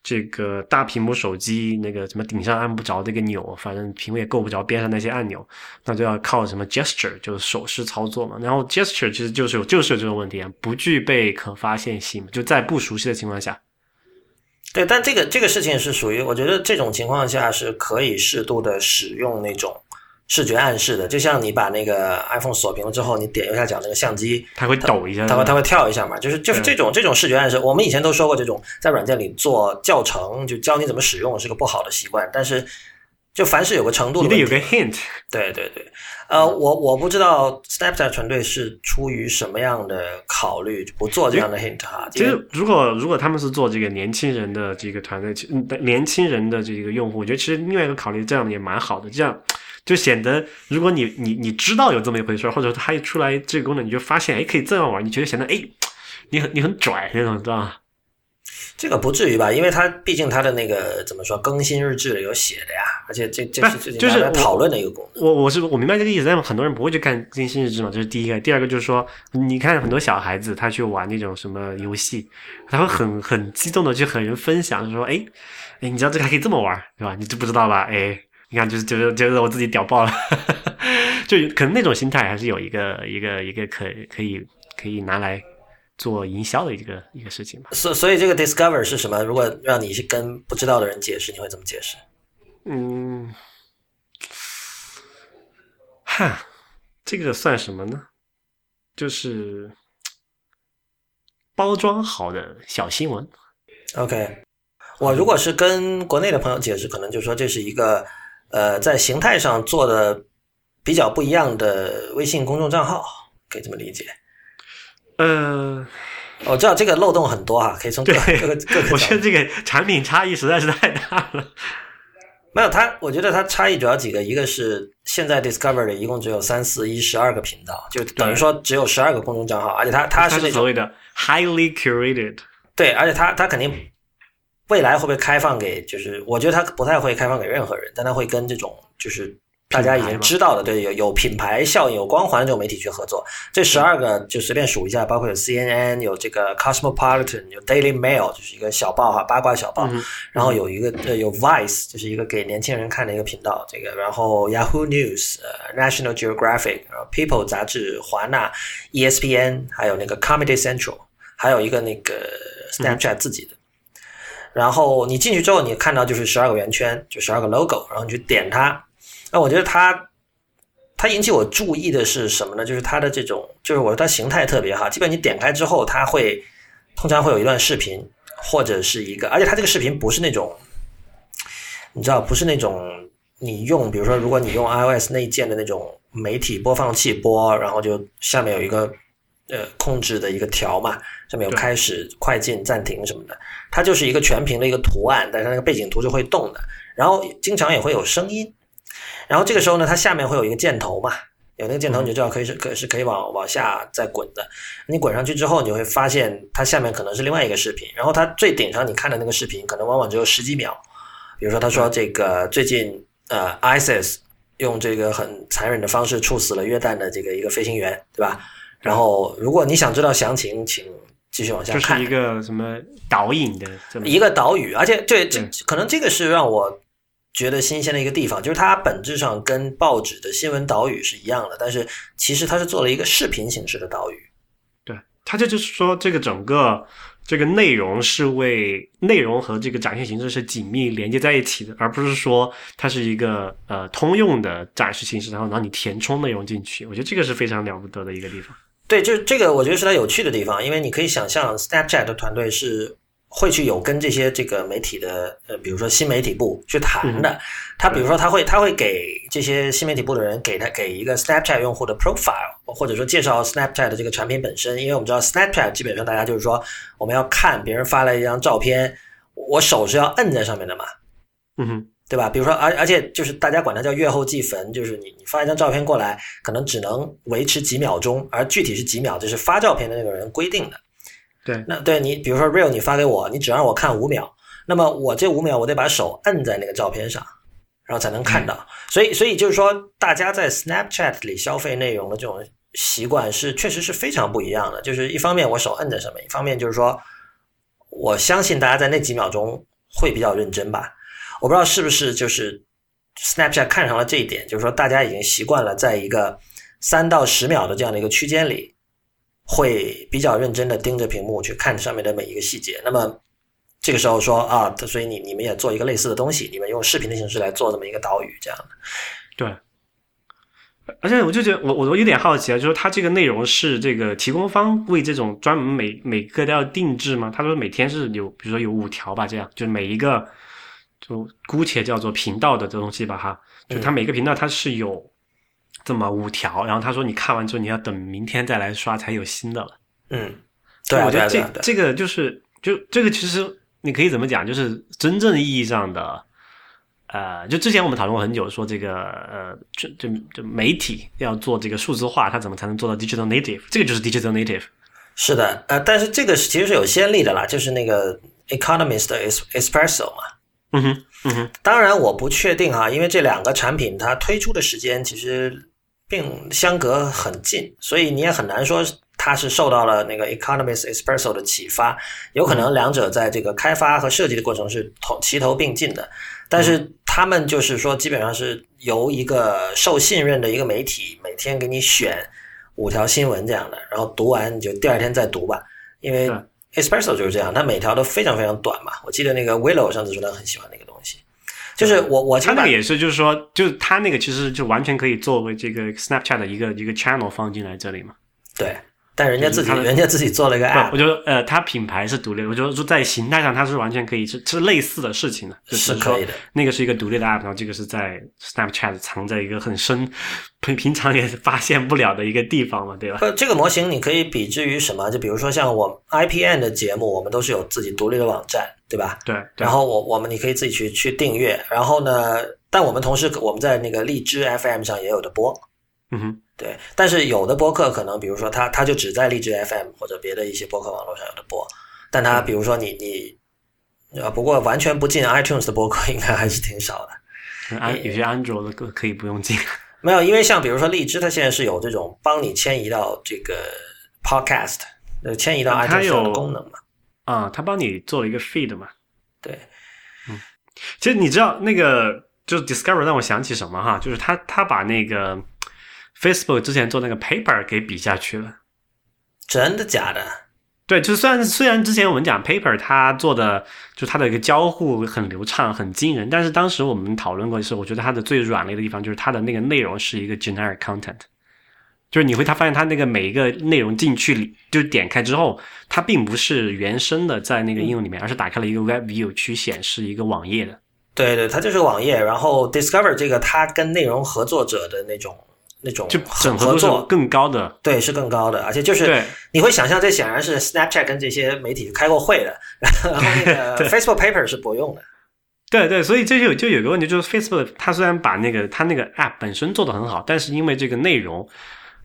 这个大屏幕手机那个什么顶上按不着这个钮，反正屏幕也够不着边上那些按钮，那就要靠什么 gesture，就是手势操作嘛。然后 gesture 其实就是有就是有这种问题啊，不具备可发现性，就在不熟悉的情况下。对，但这个这个事情是属于，我觉得这种情况下是可以适度的使用那种。视觉暗示的，就像你把那个 iPhone 锁屏了之后，你点右下角那个相机，它会抖一下，它会它会跳一下嘛，就是就是这种这种视觉暗示。我们以前都说过，这种在软件里做教程，就教你怎么使用是个不好的习惯。但是，就凡是有个程度，你得有个 hint。对对对，呃，我我不知道 Snapchat 团队是出于什么样的考虑不做这样的 hint 哈。其实，如果如果他们是做这个年轻人的这个团队，年轻人的这个用户，我觉得其实另外一个考虑这样也蛮好的，这样。就显得，如果你你你知道有这么一回事或者它一出来这个功能，你就发现，哎，可以这样玩，你觉得显得，哎，你很你很拽那种，知道吗？这个不至于吧？因为它毕竟它的那个怎么说，更新日志有写的呀，而且这这是最近大家讨论的一个功能。我我是我明白这个意思，但是很多人不会去看更新日志嘛，这是第一个。第二个就是说，你看很多小孩子他去玩那种什么游戏，他会很很激动的去和人分享，说，哎哎，你知道这个还可以这么玩，对吧？你知不知道吧？哎。你看，就是就是觉得我自己屌爆了，(laughs) 就可能那种心态还是有一个一个一个可可以可以拿来做营销的一个一个事情吧。所所以这个 discover 是什么？如果让你去跟不知道的人解释，你会怎么解释？嗯，哈，这个算什么呢？就是包装好的小新闻。OK，我如果是跟国内的朋友解释，可能就说这是一个。呃，在形态上做的比较不一样的微信公众账号，可以这么理解。呃，我知道这个漏洞很多哈，可以从各各个各个。我觉得这个产品差异实在是太大了。没有它，我觉得它差异主要几个，一个是现在 Discovery 一共只有三四一十二个频道，就等于说只有十二个公众账号，而且它它是所谓的 highly curated。对，而且它它肯定。未来会不会开放给？就是我觉得它不太会开放给任何人，但它会跟这种就是大家已经知道的，对有有品牌效应、有光环的这种媒体去合作。这十二个就随便数一下，包括有 CNN、有这个 Cosmopolitan、有 Daily Mail，就是一个小报哈，八卦小报。然后有一个呃有 Vice，就是一个给年轻人看的一个频道。这个然后 Yahoo News、呃 National Geographic、然后 People 杂志、华纳、ESPN，还有那个 Comedy Central，还有一个那个 Snapchat 自己的。然后你进去之后，你看到就是十二个圆圈，就十二个 logo，然后你去点它。那我觉得它，它引起我注意的是什么呢？就是它的这种，就是我说它形态特别哈。基本你点开之后，它会通常会有一段视频，或者是一个，而且它这个视频不是那种，你知道，不是那种你用，比如说如果你用 iOS 内建的那种媒体播放器播，然后就下面有一个呃控制的一个条嘛。上面有开始、快进、暂停什么的，它就是一个全屏的一个图案，但是那个背景图是会动的，然后经常也会有声音，然后这个时候呢，它下面会有一个箭头嘛，有那个箭头你就知道可以是可是可以往往下再滚的，你滚上去之后，你会发现它下面可能是另外一个视频，然后它最顶上你看的那个视频可能往往只有十几秒，比如说他说这个最近呃，ISIS 用这个很残忍的方式处死了约旦的这个一个飞行员，对吧？然后如果你想知道详情，请。继续往下看，就是一个什么导引的这么一个岛屿，而且这，这可能这个是让我觉得新鲜的一个地方，就是它本质上跟报纸的新闻岛屿是一样的，但是其实它是做了一个视频形式的岛屿。对，它这就是说，这个整个这个内容是为内容和这个展现形式是紧密连接在一起的，而不是说它是一个呃通用的展示形式，然后让你填充内容进去。我觉得这个是非常了不得的一个地方。对，就是这个，我觉得是它有趣的地方，因为你可以想象，Snapchat 的团队是会去有跟这些这个媒体的，呃，比如说新媒体部去谈的。他比如说他会他会给这些新媒体部的人给他给一个 Snapchat 用户的 profile，或者说介绍 Snapchat 的这个产品本身，因为我们知道 Snapchat 基本上大家就是说我们要看别人发了一张照片，我手是要摁在上面的嘛。嗯哼。对吧？比如说，而而且就是大家管它叫月后祭坟，就是你你发一张照片过来，可能只能维持几秒钟，而具体是几秒，就是发照片的那个人规定的。对，那对你，比如说 real，你发给我，你只让我看五秒，那么我这五秒我得把手摁在那个照片上，然后才能看到。所以，所以就是说，大家在 Snapchat 里消费内容的这种习惯是确实是非常不一样的。就是一方面我手摁在上面，一方面就是说，我相信大家在那几秒钟会比较认真吧。我不知道是不是就是 Snapchat 看上了这一点，就是说大家已经习惯了在一个三到十秒的这样的一个区间里，会比较认真的盯着屏幕去看上面的每一个细节。那么这个时候说啊，所以你你们也做一个类似的东西，你们用视频的形式来做这么一个岛屿这样的。对，而且我就觉得，我我我有点好奇啊，就是它这个内容是这个提供方为这种专门每每个都要定制吗？他说每天是有，比如说有五条吧，这样就是每一个就姑且叫做频道的这东西吧，哈，就它每个频道它是有这么五条，然后他说你看完之后你要等明天再来刷才有新的了。嗯，对啊，我觉得这对啊啊这个就是就这个其实你可以怎么讲，就是真正意义上的。呃，就之前我们讨论过很久，说这个呃，就就就媒体要做这个数字化，它怎么才能做到 digital native？这个就是 digital native。是的，呃，但是这个是其实是有先例的啦，就是那个 Economist 的 Es- Espresso 嘛。嗯哼，嗯哼，当然我不确定哈，因为这两个产品它推出的时间其实并相隔很近，所以你也很难说它是受到了那个 Economist Espresso 的启发，有可能两者在这个开发和设计的过程是同齐头并进的。但是他们就是说，基本上是由一个受信任的一个媒体每天给你选五条新闻这样的，然后读完你就第二天再读吧。因为 Espresso 就是这样，它每条都非常非常短嘛。我记得那个 Willow 上次说他很喜欢那个东西，就是我我他那个也是，就是说，就是他那个其实就完全可以作为这个 Snapchat 的一个一个 channel 放进来这里嘛。对，但人家自己人家自己做了一个 app，我觉得呃，它品牌是独立的，我觉得说在形态上它是完全可以是是类似的事情的，就是说可以的。那个是一个独立的 app，然后这个是在 Snapchat 藏在一个很深，平平常也发现不了的一个地方嘛，对吧？呃，这个模型你可以比之于什么？就比如说像我 IPN 的节目，我们都是有自己独立的网站，对吧？对，对然后我我们你可以自己去去订阅，然后呢，但我们同时我们在那个荔枝 FM 上也有的播，嗯哼，对。但是有的播客可能，比如说他他就只在荔枝 FM 或者别的一些播客网络上有的播，但他比如说你你呃，不过完全不进 iTunes 的播客应该还是挺少的。安有些安卓的歌可以不用进。(laughs) 没有，因为像比如说荔枝，它现在是有这种帮你迁移到这个 Podcast，呃，迁移到它 iTunes 的功能嘛。啊，它帮你做了一个 feed 嘛。对，嗯其实你知道那个就是 Discover 让我想起什么哈，就是他他把那个 Facebook 之前做那个 Paper 给比下去了。真的假的？对，就虽然虽然之前我们讲 Paper 它做的就它的一个交互很流畅很惊人，但是当时我们讨论过的是，我觉得它的最软肋的地方就是它的那个内容是一个 generic content，就是你会他发现它那个每一个内容进去就点开之后，它并不是原生的在那个应用里面，而是打开了一个 Web View 去显示一个网页的。对对，它就是个网页，然后 Discover 这个它跟内容合作者的那种那种就整合作，更高的，对，是更高的，而且就是你会想象，这显然是 Snapchat 跟这些媒体开过会的，然后那个 (laughs) Facebook Paper 是不用的。对对，所以这就就有个问题，就是 Facebook 它虽然把那个它那个 App 本身做的很好，但是因为这个内容，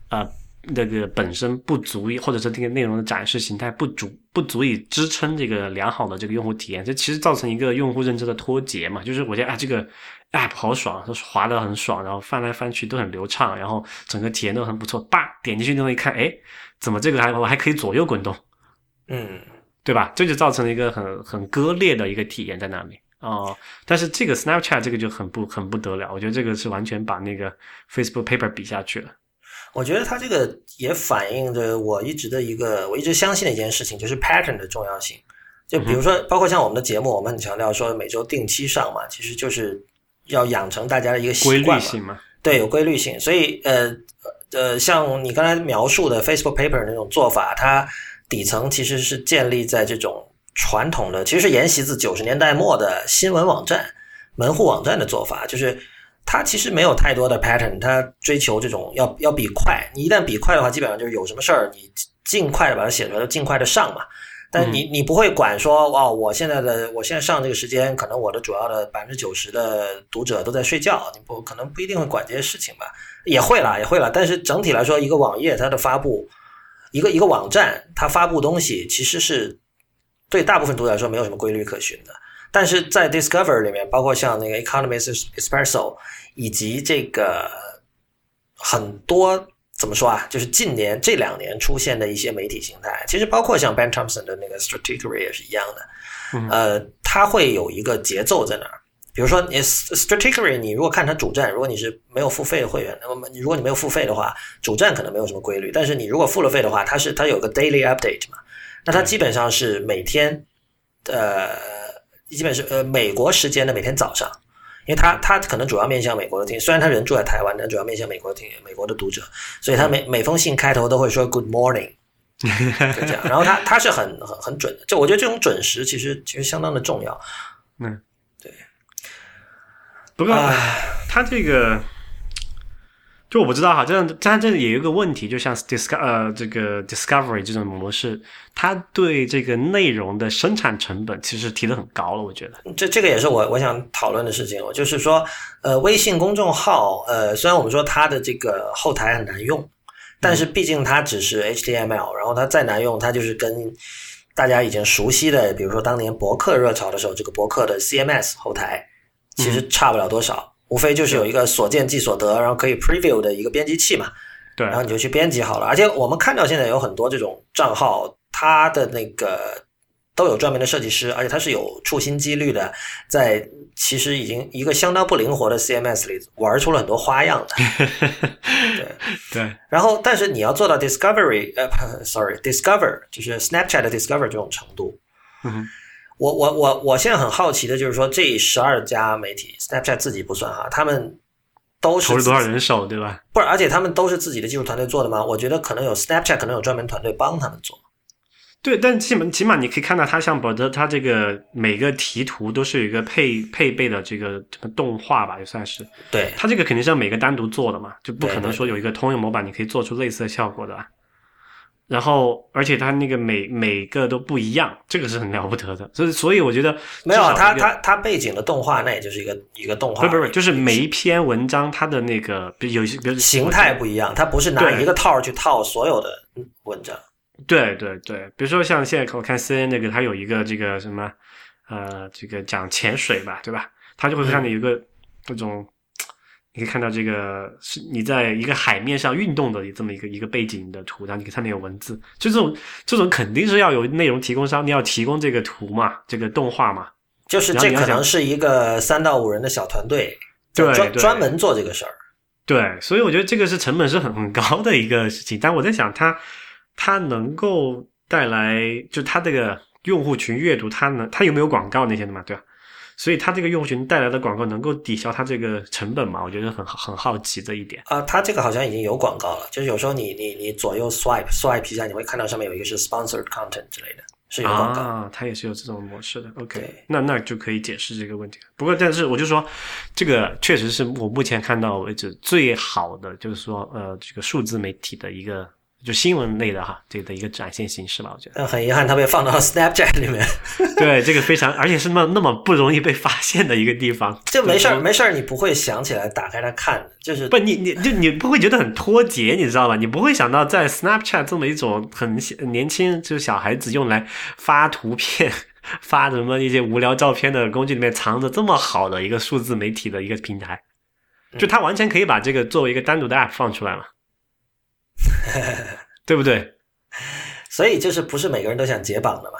呃，那个本身不足以，或者是这个内容的展示形态不足不足以支撑这个良好的这个用户体验，这其实造成一个用户认知的脱节嘛。就是我觉得啊，这个 App 好爽，就是滑得很爽，然后翻来翻去都很流畅，然后整个体验都很不错。叭，点进去之后一看，哎，怎么这个还我还可以左右滚动？嗯，对吧？这就造成了一个很很割裂的一个体验在那里哦。但是这个 Snapchat 这个就很不很不得了，我觉得这个是完全把那个 Facebook Paper 比下去了。我觉得它这个也反映着我一直的一个，我一直相信的一件事情，就是 pattern 的重要性。就比如说，包括像我们的节目，我们很强调说每周定期上嘛，其实就是要养成大家的一个习惯嘛。性嘛，对，有规律性。所以呃呃，像你刚才描述的 Facebook Paper 那种做法，它底层其实是建立在这种传统的，其实是沿袭自九十年代末的新闻网站、门户网站的做法，就是它其实没有太多的 pattern，它追求这种要要比快。你一旦比快的话，基本上就是有什么事儿，你尽快的把它写出来，就尽快的上嘛。但你你不会管说哦，我现在的我现在上这个时间，可能我的主要的百分之九十的读者都在睡觉，你不可能不一定会管这些事情吧？也会啦，也会啦。但是整体来说，一个网页它的发布，一个一个网站它发布东西，其实是对大部分读者来说没有什么规律可循的。但是在 Discover 里面，包括像那个 Economist Espresso 以及这个很多怎么说啊，就是近年这两年出现的一些媒体形态，其实包括像 Ben Thompson 的那个 Strategy 也是一样的。嗯呃，它会有一个节奏在那儿。比如说，你 Strategy，你如果看它主站，如果你是没有付费的会员，那么你如果你没有付费的话，主站可能没有什么规律。但是你如果付了费的话，它是它有个 daily update 嘛，那它基本上是每天，呃，基本是呃美国时间的每天早上因为他他可能主要面向美国的听，虽然他人住在台湾，但主要面向美国的听美国的读者，所以他每每封信开头都会说 Good morning，(laughs) 就这样。然后他他是很很很准的，就我觉得这种准时其实其实相当的重要。嗯，对。不过他这个，就我不知道哈，这样它这里也有一个问题，就像 Disco 呃这个 Discovery 这种模式，它对这个内容的生产成本其实提的很高了，我觉得。这这个也是我我想讨论的事情，我就是说，呃，微信公众号，呃，虽然我们说它的这个后台很难用，但是毕竟它只是 HTML，然后它再难用，它就是跟大家已经熟悉的，比如说当年博客热潮的时候，这个博客的 CMS 后台其实差不了多少，无非就是有一个所见即所得，然后可以 preview 的一个编辑器嘛，对。然后你就去编辑好了。而且我们看到现在有很多这种账号，它的那个都有专门的设计师，而且它是有处心积虑的，在其实已经一个相当不灵活的 CMS 里玩出了很多花样的。(laughs) 对，对，然后但是你要做到 discovery，呃不，sorry，discover 就是 Snapchat 的 discover 这种程度，嗯哼，我我我我现在很好奇的就是说，这十二家媒体，Snapchat 自己不算哈，他们都是投了多少人手，对吧？不是，而且他们都是自己的技术团队做的吗？我觉得可能有 Snapchat 可能有专门团队帮他们做。对，但起码起码你可以看到，它像博德，它这个每个题图都是有一个配配备的这个这个动画吧，也算是。对，它这个肯定是要每个单独做的嘛，就不可能说有一个通用模板，你可以做出类似的效果的吧。然后，而且它那个每每个都不一样，这个是很了不得的。所以，所以我觉得没有啊，它它它背景的动画那也就是一个一个动画不，不是不是，就是每一篇文章它的那个，比如有些比如形态不一样，它不是拿一个套去套所有的文章。对对对，比如说像现在我看 C N 那个，它有一个这个什么呃，这个讲潜水吧，对吧？它就会看到有一个这种，你可以看到这个是你在一个海面上运动的这么一个一个背景的图，然后你可以上面有文字，就这种这种肯定是要有内容提供商，你要提供这个图嘛，这个动画嘛，就是这可能是一个三到五人的小团队，对对专专门做这个事儿。对，所以我觉得这个是成本是很很高的一个事情。但我在想它，它能够带来，就它这个用户群阅读，它能它有没有广告那些的嘛，对吧？所以它这个用户群带来的广告能够抵消它这个成本嘛？我觉得很很好奇这一点。啊，它这个好像已经有广告了，就是有时候你你你左右 swipe swipe 一下，你会看到上面有一个是 sponsored content 之类的，是有广告。啊，它也是有这种模式的。OK，那那就可以解释这个问题。不过，但是我就说，这个确实是我目前看到为止最好的，就是说，呃，这个数字媒体的一个就新闻类的哈，这个的一个展现形式吧，我觉得。但很遗憾，它被放到了 Snapchat 里面。(laughs) 对，这个非常，而且是那么那么不容易被发现的一个地方。就没事儿没事儿，你不会想起来打开它看，就是不，你你就你不会觉得很脱节，你知道吧？你不会想到在 Snapchat 这么一种很小年轻，就是小孩子用来发图片、发什么一些无聊照片的工具里面，藏着这么好的一个数字媒体的一个平台，就它完全可以把这个作为一个单独的 App 放出来嘛，(laughs) 对不对？(laughs) 所以就是不是每个人都想解绑的嘛。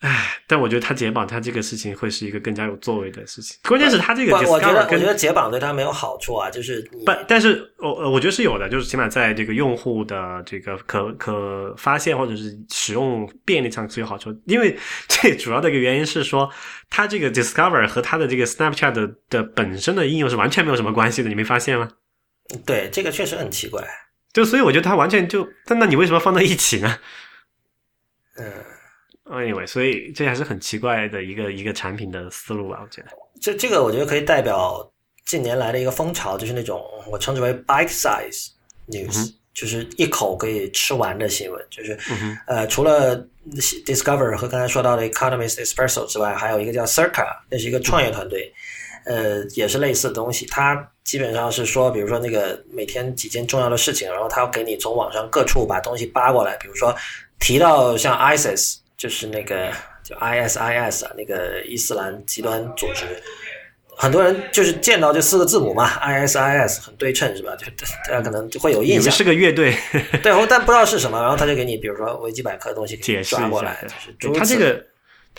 唉，但我觉得他解绑他这个事情会是一个更加有作为的事情。关键是他这个我我觉得我觉得解绑对他没有好处啊，就是你不，但是我呃我觉得是有的，就是起码在这个用户的这个可可发现或者是使用便利上是有好处。因为 (laughs) 最主要的一个原因是说，它这个 Discover 和它的这个 Snapchat 的的本身的应用是完全没有什么关系的，你没发现吗？对这个确实很奇怪。就所以我觉得它完全就，但那你为什么放在一起呢嗯？(laughs) Anyway，所以这还是很奇怪的一个一个产品的思路吧，我觉得。这这个我觉得可以代表近年来的一个风潮，就是那种我称之为 bite size news，、就是一口可以吃完的新闻。就是、嗯呃，除了 Discover 和刚才说到的 Economist Espresso 之外，还有一个叫 Circa，那是一个创业团队，呃，也是类似的东西。它基本上是说，比如说那个每天几件重要的事情，然后它要给你从网上各处把东西扒过来，比如说提到像 ISIS，就是那个就 ISIS 啊，那个伊斯兰极端组织。很多人就是见到这四个字母嘛，ISIS 很对称是吧？就大家可能就会有印象，是个乐队，对，但不知道是什么，然后他就给你，比如说维基百科的东西给你抓过来，就是他这个，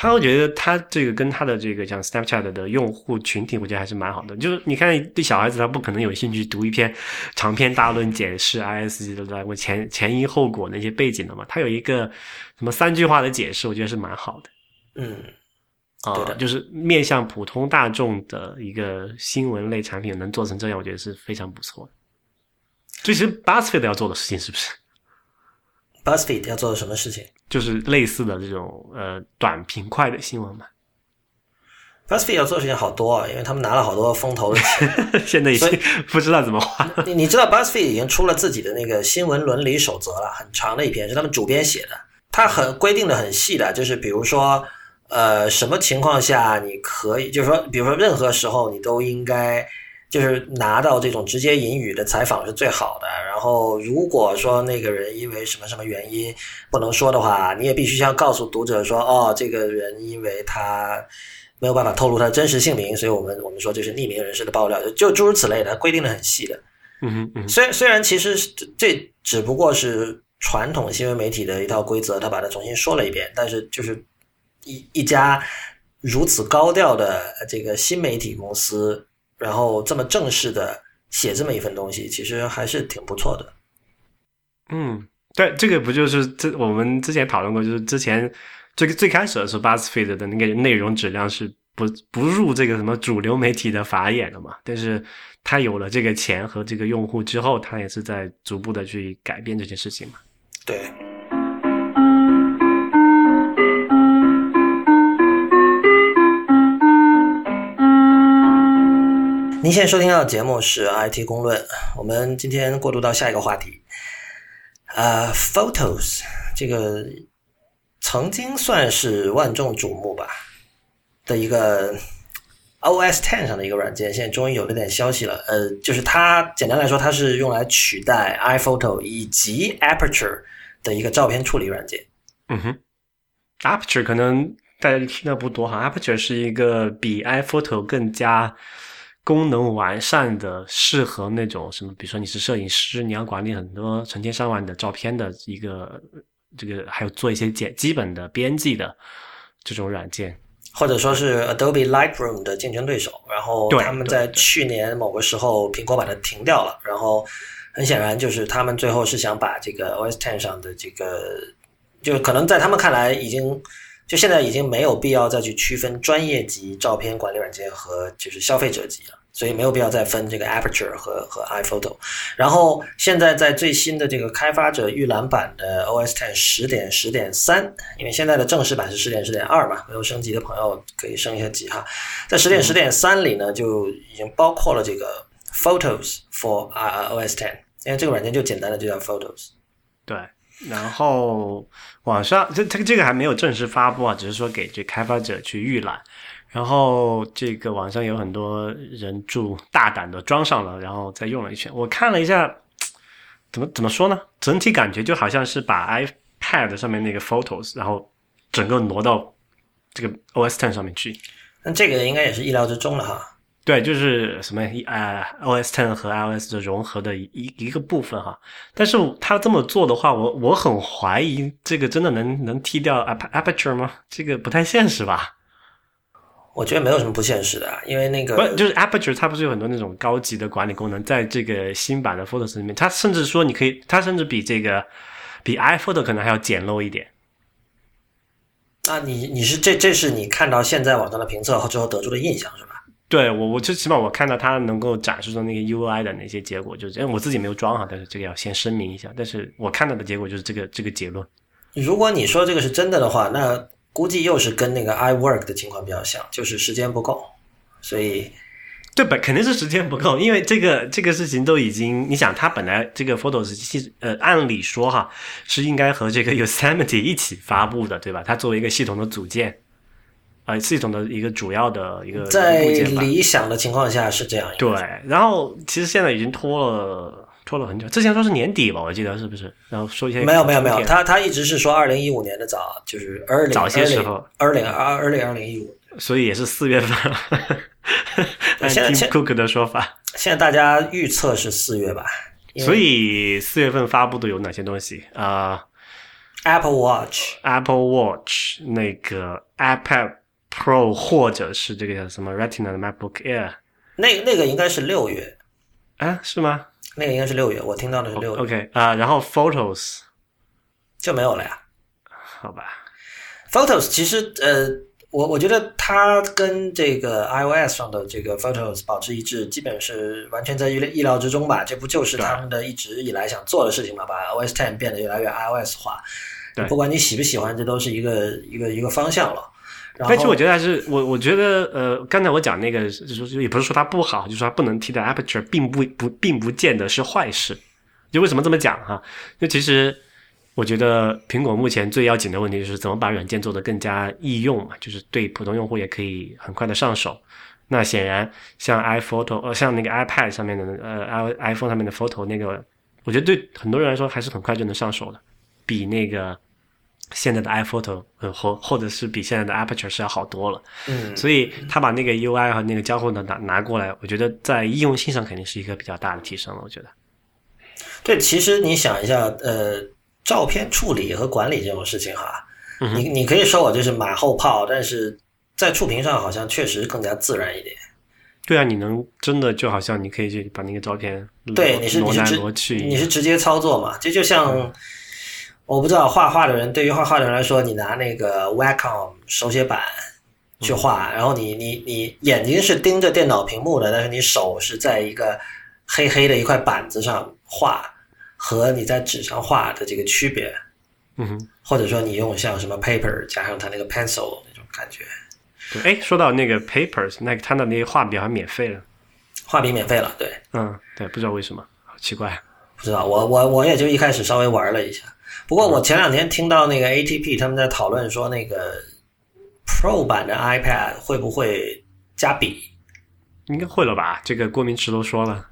他会觉得他这个跟他的这个像 Snapchat 的用户群体，我觉得还是蛮好的。就是你看，对小孩子他不可能有兴趣读一篇长篇大论解释 IS 的我前前因后果那些背景的嘛，他有一个什么三句话的解释，我觉得是蛮好的。嗯，啊、对的就是面向普通大众的一个新闻类产品能做成这样，我觉得是非常不错的。这其实 BuzzFeed 要做的事情是不是？BuzzFeed 要做的什么事情就是类似的这种呃短平快的新闻嘛。？BuzzFeed 要做的事情好多啊，因为他们拿了好多风投的钱。(laughs) 现在已经 (laughs) 不知道怎么花。你你知道 BuzzFeed 已经出了自己的那个新闻伦理守则了，很长的一篇，是他们主编写的。它很规定的很细的，就是比如说，呃，什么情况下你可以，就是说，比如说任何时候你都应该，就是拿到这种直接引语的采访是最好的。然后如果说那个人因为什么什么原因不能说的话，你也必须要告诉读者说，哦，这个人因为他。没有办法透露他的真实姓名，所以我们我们说这是匿名人士的爆料，就诸如此类的，规定的很细的。嗯哼嗯哼，虽虽然其实这只不过是传统新闻媒体的一套规则，他把它重新说了一遍，但是就是一一家如此高调的这个新媒体公司，然后这么正式的写这么一份东西，其实还是挺不错的。嗯，对，这个不就是这我们之前讨论过，就是之前最最开始的时候，BuzzFeed 的那个内容质量是不不入这个什么主流媒体的法眼的嘛。但是他有了这个钱和这个用户之后，他也是在逐步的去改变这件事情嘛。对，您现在收听到的节目是 IT 公论，我们今天过渡到下一个话题，呃，Photos 这个曾经算是万众瞩目吧的一个 OS Ten 上的一个软件，现在终于有了点消息了。呃，就是它简单来说，它是用来取代 iPhoto 以及 Aperture 的一个照片处理软件。嗯哼，Aperture 可能大家听的不多哈，Aperture 是一个比 iPhoto 更加功能完善的，适合那种什么，比如说你是摄影师，你要管理很多成千上万的照片的一个这个，还有做一些简基本的编辑的这种软件。或者说是 Adobe Lightroom 的竞争对手，然后对他们在去年某个时候，苹果把它停掉了，然后很显然就是他们最后是想把这个 OS Ten 上的这个，就可能在他们看来已经，就现在已经没有必要再去区分专业级照片管理软件和就是消费者级了。所以没有必要再分这个 Aperture 和和 iPhoto，然后现在在最新的这个开发者预览版的 OS Ten 十点十点三，因为现在的正式版是十点十点二嘛，没有升级的朋友可以升一下级哈。在十点十点三里呢，就已经包括了这个 Photos for 啊 OS Ten，因为这个软件就简单的就叫 Photos。对，然后网上这这个这个还没有正式发布啊，只是说给这开发者去预览。然后这个网上有很多人就大胆的装上了，然后再用了一圈。我看了一下，怎么怎么说呢？整体感觉就好像是把 iPad 上面那个 Photos，然后整个挪到这个 OS Ten 上面去。那这个应该也是意料之中了哈。对，就是什么呃，OS Ten 和 iOS 的融合的一一个部分哈。但是他这么做的话，我我很怀疑这个真的能能踢掉 Aperture 吗？这个不太现实吧？我觉得没有什么不现实的，啊因为那个不就是 Aperture 它不是有很多那种高级的管理功能，在这个新版的 Photos 里面，它甚至说你可以，它甚至比这个比 iPhoto 可能还要简陋一点。那，你你是这这是你看到现在网上的评测之后得出的印象是吧？对我，我就起码我看到它能够展示出那个 UI 的那些结果，就是因为我自己没有装哈，但是这个要先声明一下。但是我看到的结果就是这个这个结论。如果你说这个是真的的话，那估计又是跟那个 iWork 的情况比较像，就是时间不够，所以对本肯定是时间不够，因为这个这个事情都已经，你想，它本来这个 Photos 系呃，按理说哈是应该和这个 Yosemite 一起发布的，对吧？它作为一个系统的组件，呃，系统的一个主要的一个在。理想的情况下是这样。对，然后其实现在已经拖了拖了很久，之前说是年底吧，我记得是不是？然后说一些没有没有没有，他他一直是说二零一五年的早，就是 early 早些时候。二零二二零二零一五。所以也是四月份，按 (laughs) 现在 Cook 的说法。现在大家预测是四月吧？所以四月份发布的有哪些东西？啊、Apple Watch、Apple Watch 那个 iPad Pro 或者是这个叫什么 Retina 的 MacBook Air 那那个应该是六月，啊，是吗那个应该是六月，我听到的是六月？OK 啊、然后 Photos 就没有了呀。好吧，Photos 其实呃，我我觉得它跟这个 iOS 上的这个 Photos 保持一致，基本是完全在意料意料之中吧。这不就是他们的一直以来想做的事情嘛？把 OS Ten 变得越来越 iOS 化。对不管你喜不喜欢，这都是一个一个一个方向了。然但其实我觉得还是我我觉得呃，刚才我讲那个，就是也不是说它不好，就是说它不能替代 Aperture，并不不并不见得是坏事。就为什么这么讲哈？就其实我觉得苹果目前最要紧的问题就是怎么把软件做得更加易用嘛，就是对普通用户也可以很快的上手。那显然像 iPhoto 呃，像那个 iPad 上面的呃 i iPhone 上面的 Photo 那个，我觉得对很多人来说还是很快就能上手的，比那个现在的 iPhoto 呃或或者是比现在的 Aperture 是要好多了。嗯，所以他把那个 UI 和那个交互的拿拿过来，我觉得在应用性上肯定是一个比较大的提升了。我觉得，对，其实你想一下，呃，照片处理和管理这种事情哈，嗯你你可以说我就是马后炮，但是在触屏上好像确实更加自然一点。对啊，你能真的就好像你可以去把那个照片对，你是挪来你是直挪去，你是直接操作嘛？这就像、我不知道画画的人，对于画画的人来说，你拿那个 Wacom 手写板去画，然后你你你眼睛是盯着电脑屏幕的，但是你手是在一个黑黑的一块板子上画，和你在纸上画的这个区别，嗯哼，或者说你用像什么 paper 加上它那个 pencil 那种感觉，对。哎，说到那个 Papers，那个他的那些画笔好像免费了。画笔免费了，对。嗯，对，不知道为什么，好奇怪。不知道，我我我也就一开始稍微玩了一下。不过我前两天听到那个 ATP 他们在讨论说，那个 Pro 版的 iPad 会不会加笔？应该会了吧？这个郭明池都说了，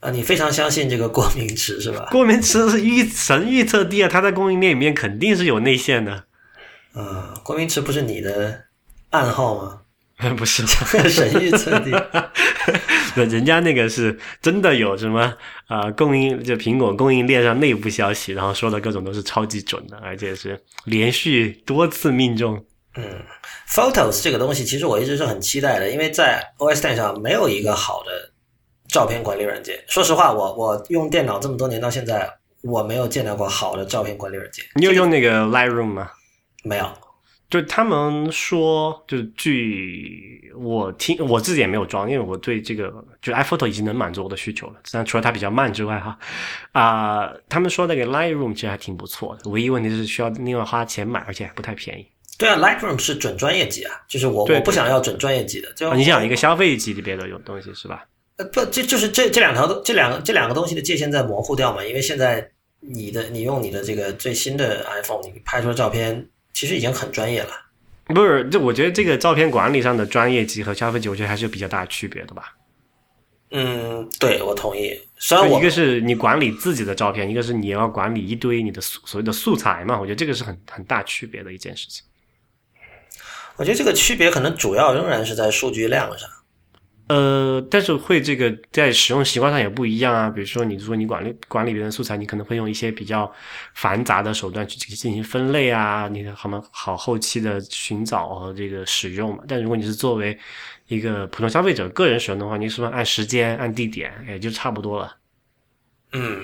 啊，你非常相信这个郭明池是吧？郭明池是预神预测帝啊，他在供应链里面肯定是有内线的。啊，郭明池不是你的暗号吗？(laughs) 不是，(laughs) 神预测帝。(laughs) 对，人家那个是真的有什么呃供应，就苹果供应链上内部消息，然后说的各种都是超级准的，而且是连续多次命中。嗯，Photos 这个东西其实我一直是很期待的，因为在 OS Ten 上没有一个好的照片管理软件。说实话，我我用电脑这么多年到现在，我没有见到过好的照片管理软件，你有用那个 Lightroom 吗？没有。就他们说，就是据我听，我自己也没有装，因为我对这个就 iPhoto 已经能满足我的需求了。但除了它比较慢之外，哈，啊、他们说那个 Lightroom 其实还挺不错的，唯一问题是需要另外花钱买，而且还不太便宜。对啊，Lightroom 是准专业级啊，就是我我不想要准专业级的，就啊你想一个消费级别的有东西是吧？呃不，这就是这这两条这两个这两个东西的界限在模糊掉嘛，因为现在你的你用你的这个最新的 iPhone，你拍出的照片其实已经很专业了。不是，就我觉得这个照片管理上的专业级和消费级，我觉得还是有比较大的区别的吧。嗯，对，我同意。虽然我一个是你管理自己的照片，一个是你要管理一堆你的素所谓的素材嘛，我觉得这个是很很大区别的一件事情。我觉得这个区别可能主要仍然是在数据量上。呃，但是会这个在使用习惯上也不一样啊。比如说，你说你管理管理别人素材，你可能会用一些比较繁杂的手段去进行分类啊，你的好么好后期的寻找和这个使用嘛。但如果你是作为一个普通消费者个人使用的话，你是不是按时间、按地点，也就差不多了。嗯，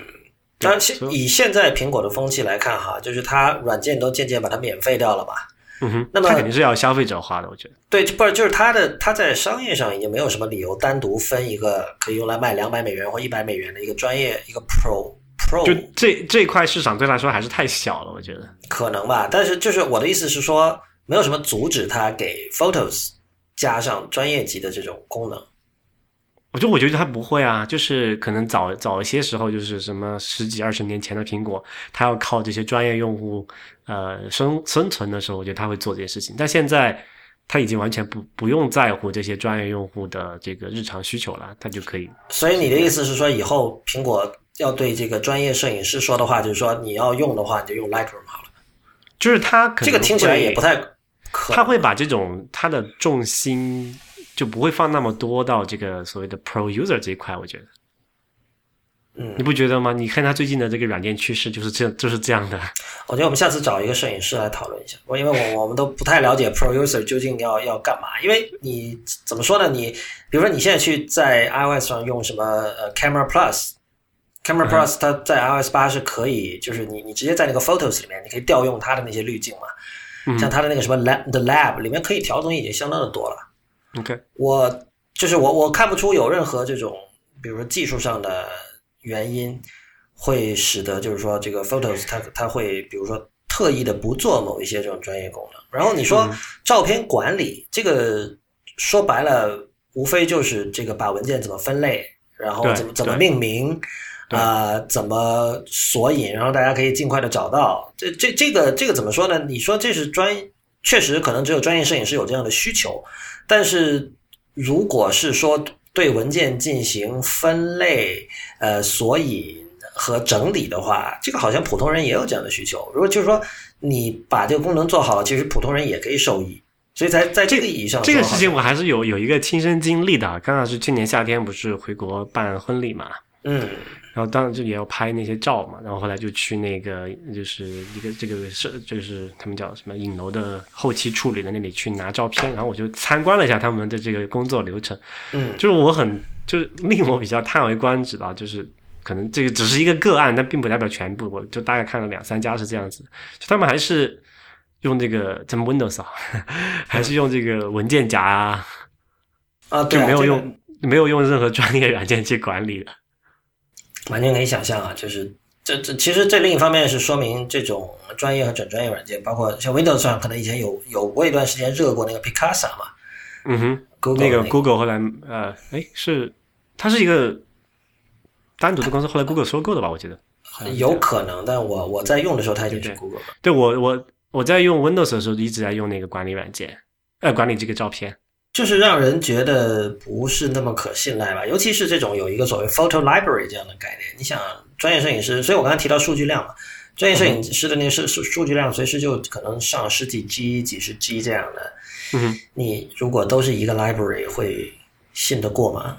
但现所以以现在苹果的风气来看哈，就是它软件都渐渐把它免费掉了嘛。嗯哼，那么它肯定是要消费者花的，我觉得。对，就不是就是它的它在商业上已经没有什么理由单独分一个可以用来卖两百美元或一百美元的一个专业一个 Pro Pro 就这这块市场对他来说还是太小了，我觉得。可能吧，但是就是我的意思是说，没有什么阻止他给 Photos 加上专业级的这种功能。我就我觉得他不会啊，就是可能早早一些时候，就是什么十几二十年前的苹果，他要靠这些专业用户呃生生存的时候，我觉得他会做这些事情。但现在他已经完全不不用在乎这些专业用户的这个日常需求了，他就可以。所以你的意思是说，以后苹果要对这个专业摄影师说的话，就是说你要用的话，你就用 Lightroom 好了。就是他可能这个听起来也不太可能。他会把这种他的重心就不会放那么多到这个所谓的 pro user 这一块，我觉得。嗯你不觉得吗？你看他最近的这个软件趋势就是这就是这样的。我觉得我们下次找一个摄影师来讨论一下，我因为我我们都不太了解 Pro User 究竟要要干嘛。因为你怎么说呢？你比如说你现在去在 iOS 上用什么呃 Camera Plus，Camera 嗯 Plus 它在 iOS 八是可以，就是你你直接在那个 Photos 里面，你可以调用它的那些滤镜嘛。像它的那个什么 Lab The Lab 里面可以调的东西已经相当的多了。OK，我就是我我看不出有任何这种，比如说技术上的原因，会使得就是说这个 Photos 它它会比如说特意的不做某一些这种专业功能。然后你说照片管理这个说白了，无非就是这个把文件怎么分类，然后怎么怎么命名。对啊、怎么索引，然后大家可以尽快的找到。这这这个这个怎么说呢？你说这是专，确实可能只有专业摄影师有这样的需求，但是如果是说对文件进行分类、呃索引和整理的话，这个好像普通人也有这样的需求。如果就是说你把这个功能做好了，其实普通人也可以受益。所以在在这个意义上，这个事情我还是有有一个亲身经历的。啊刚好是去年夏天不是回国办婚礼嘛，嗯然后当然就也要拍那些照嘛，然后后来就去那个就是一个这个是就是他们叫什么影楼的后期处理的那里去拿照片，然后我就参观了一下他们的这个工作流程，嗯。就是我很就是令我比较叹为观止的啊，就是可能这个只是一个个案，但并不代表全部，我就大概看了两三家是这样子，就他们还是用这个咱们 Windows 啊，(laughs) 还是用这个文件夹啊，啊，对没有这个。用、没有用任何专业软件去管理的。完全可以想象啊，就是这这其实这另一方面是说明这种专业和准专业软件，包括像 Windows 上可能以前有有过一段时间热过那个 Picasa 嘛嗯哼。，Google 那个 Google 后来呃，哎，是它是一个单独的公司，后来 Google 收购的吧？我记得有可能，但我我在用的时候它已经是对对 Google 了。对我我我在用 Windows 的时候一直在用那个管理软件，呃，管理这个照片。就是让人觉得不是那么可信赖吧，尤其是这种有一个所谓 photo library 这样的概念。你想，专业摄影师，所以我刚才提到数据量嘛，专业摄影师的那个数数数据量随时就可能上十几 G、几十 G 这样的。嗯，你如果都是一个 library，会信得过吗？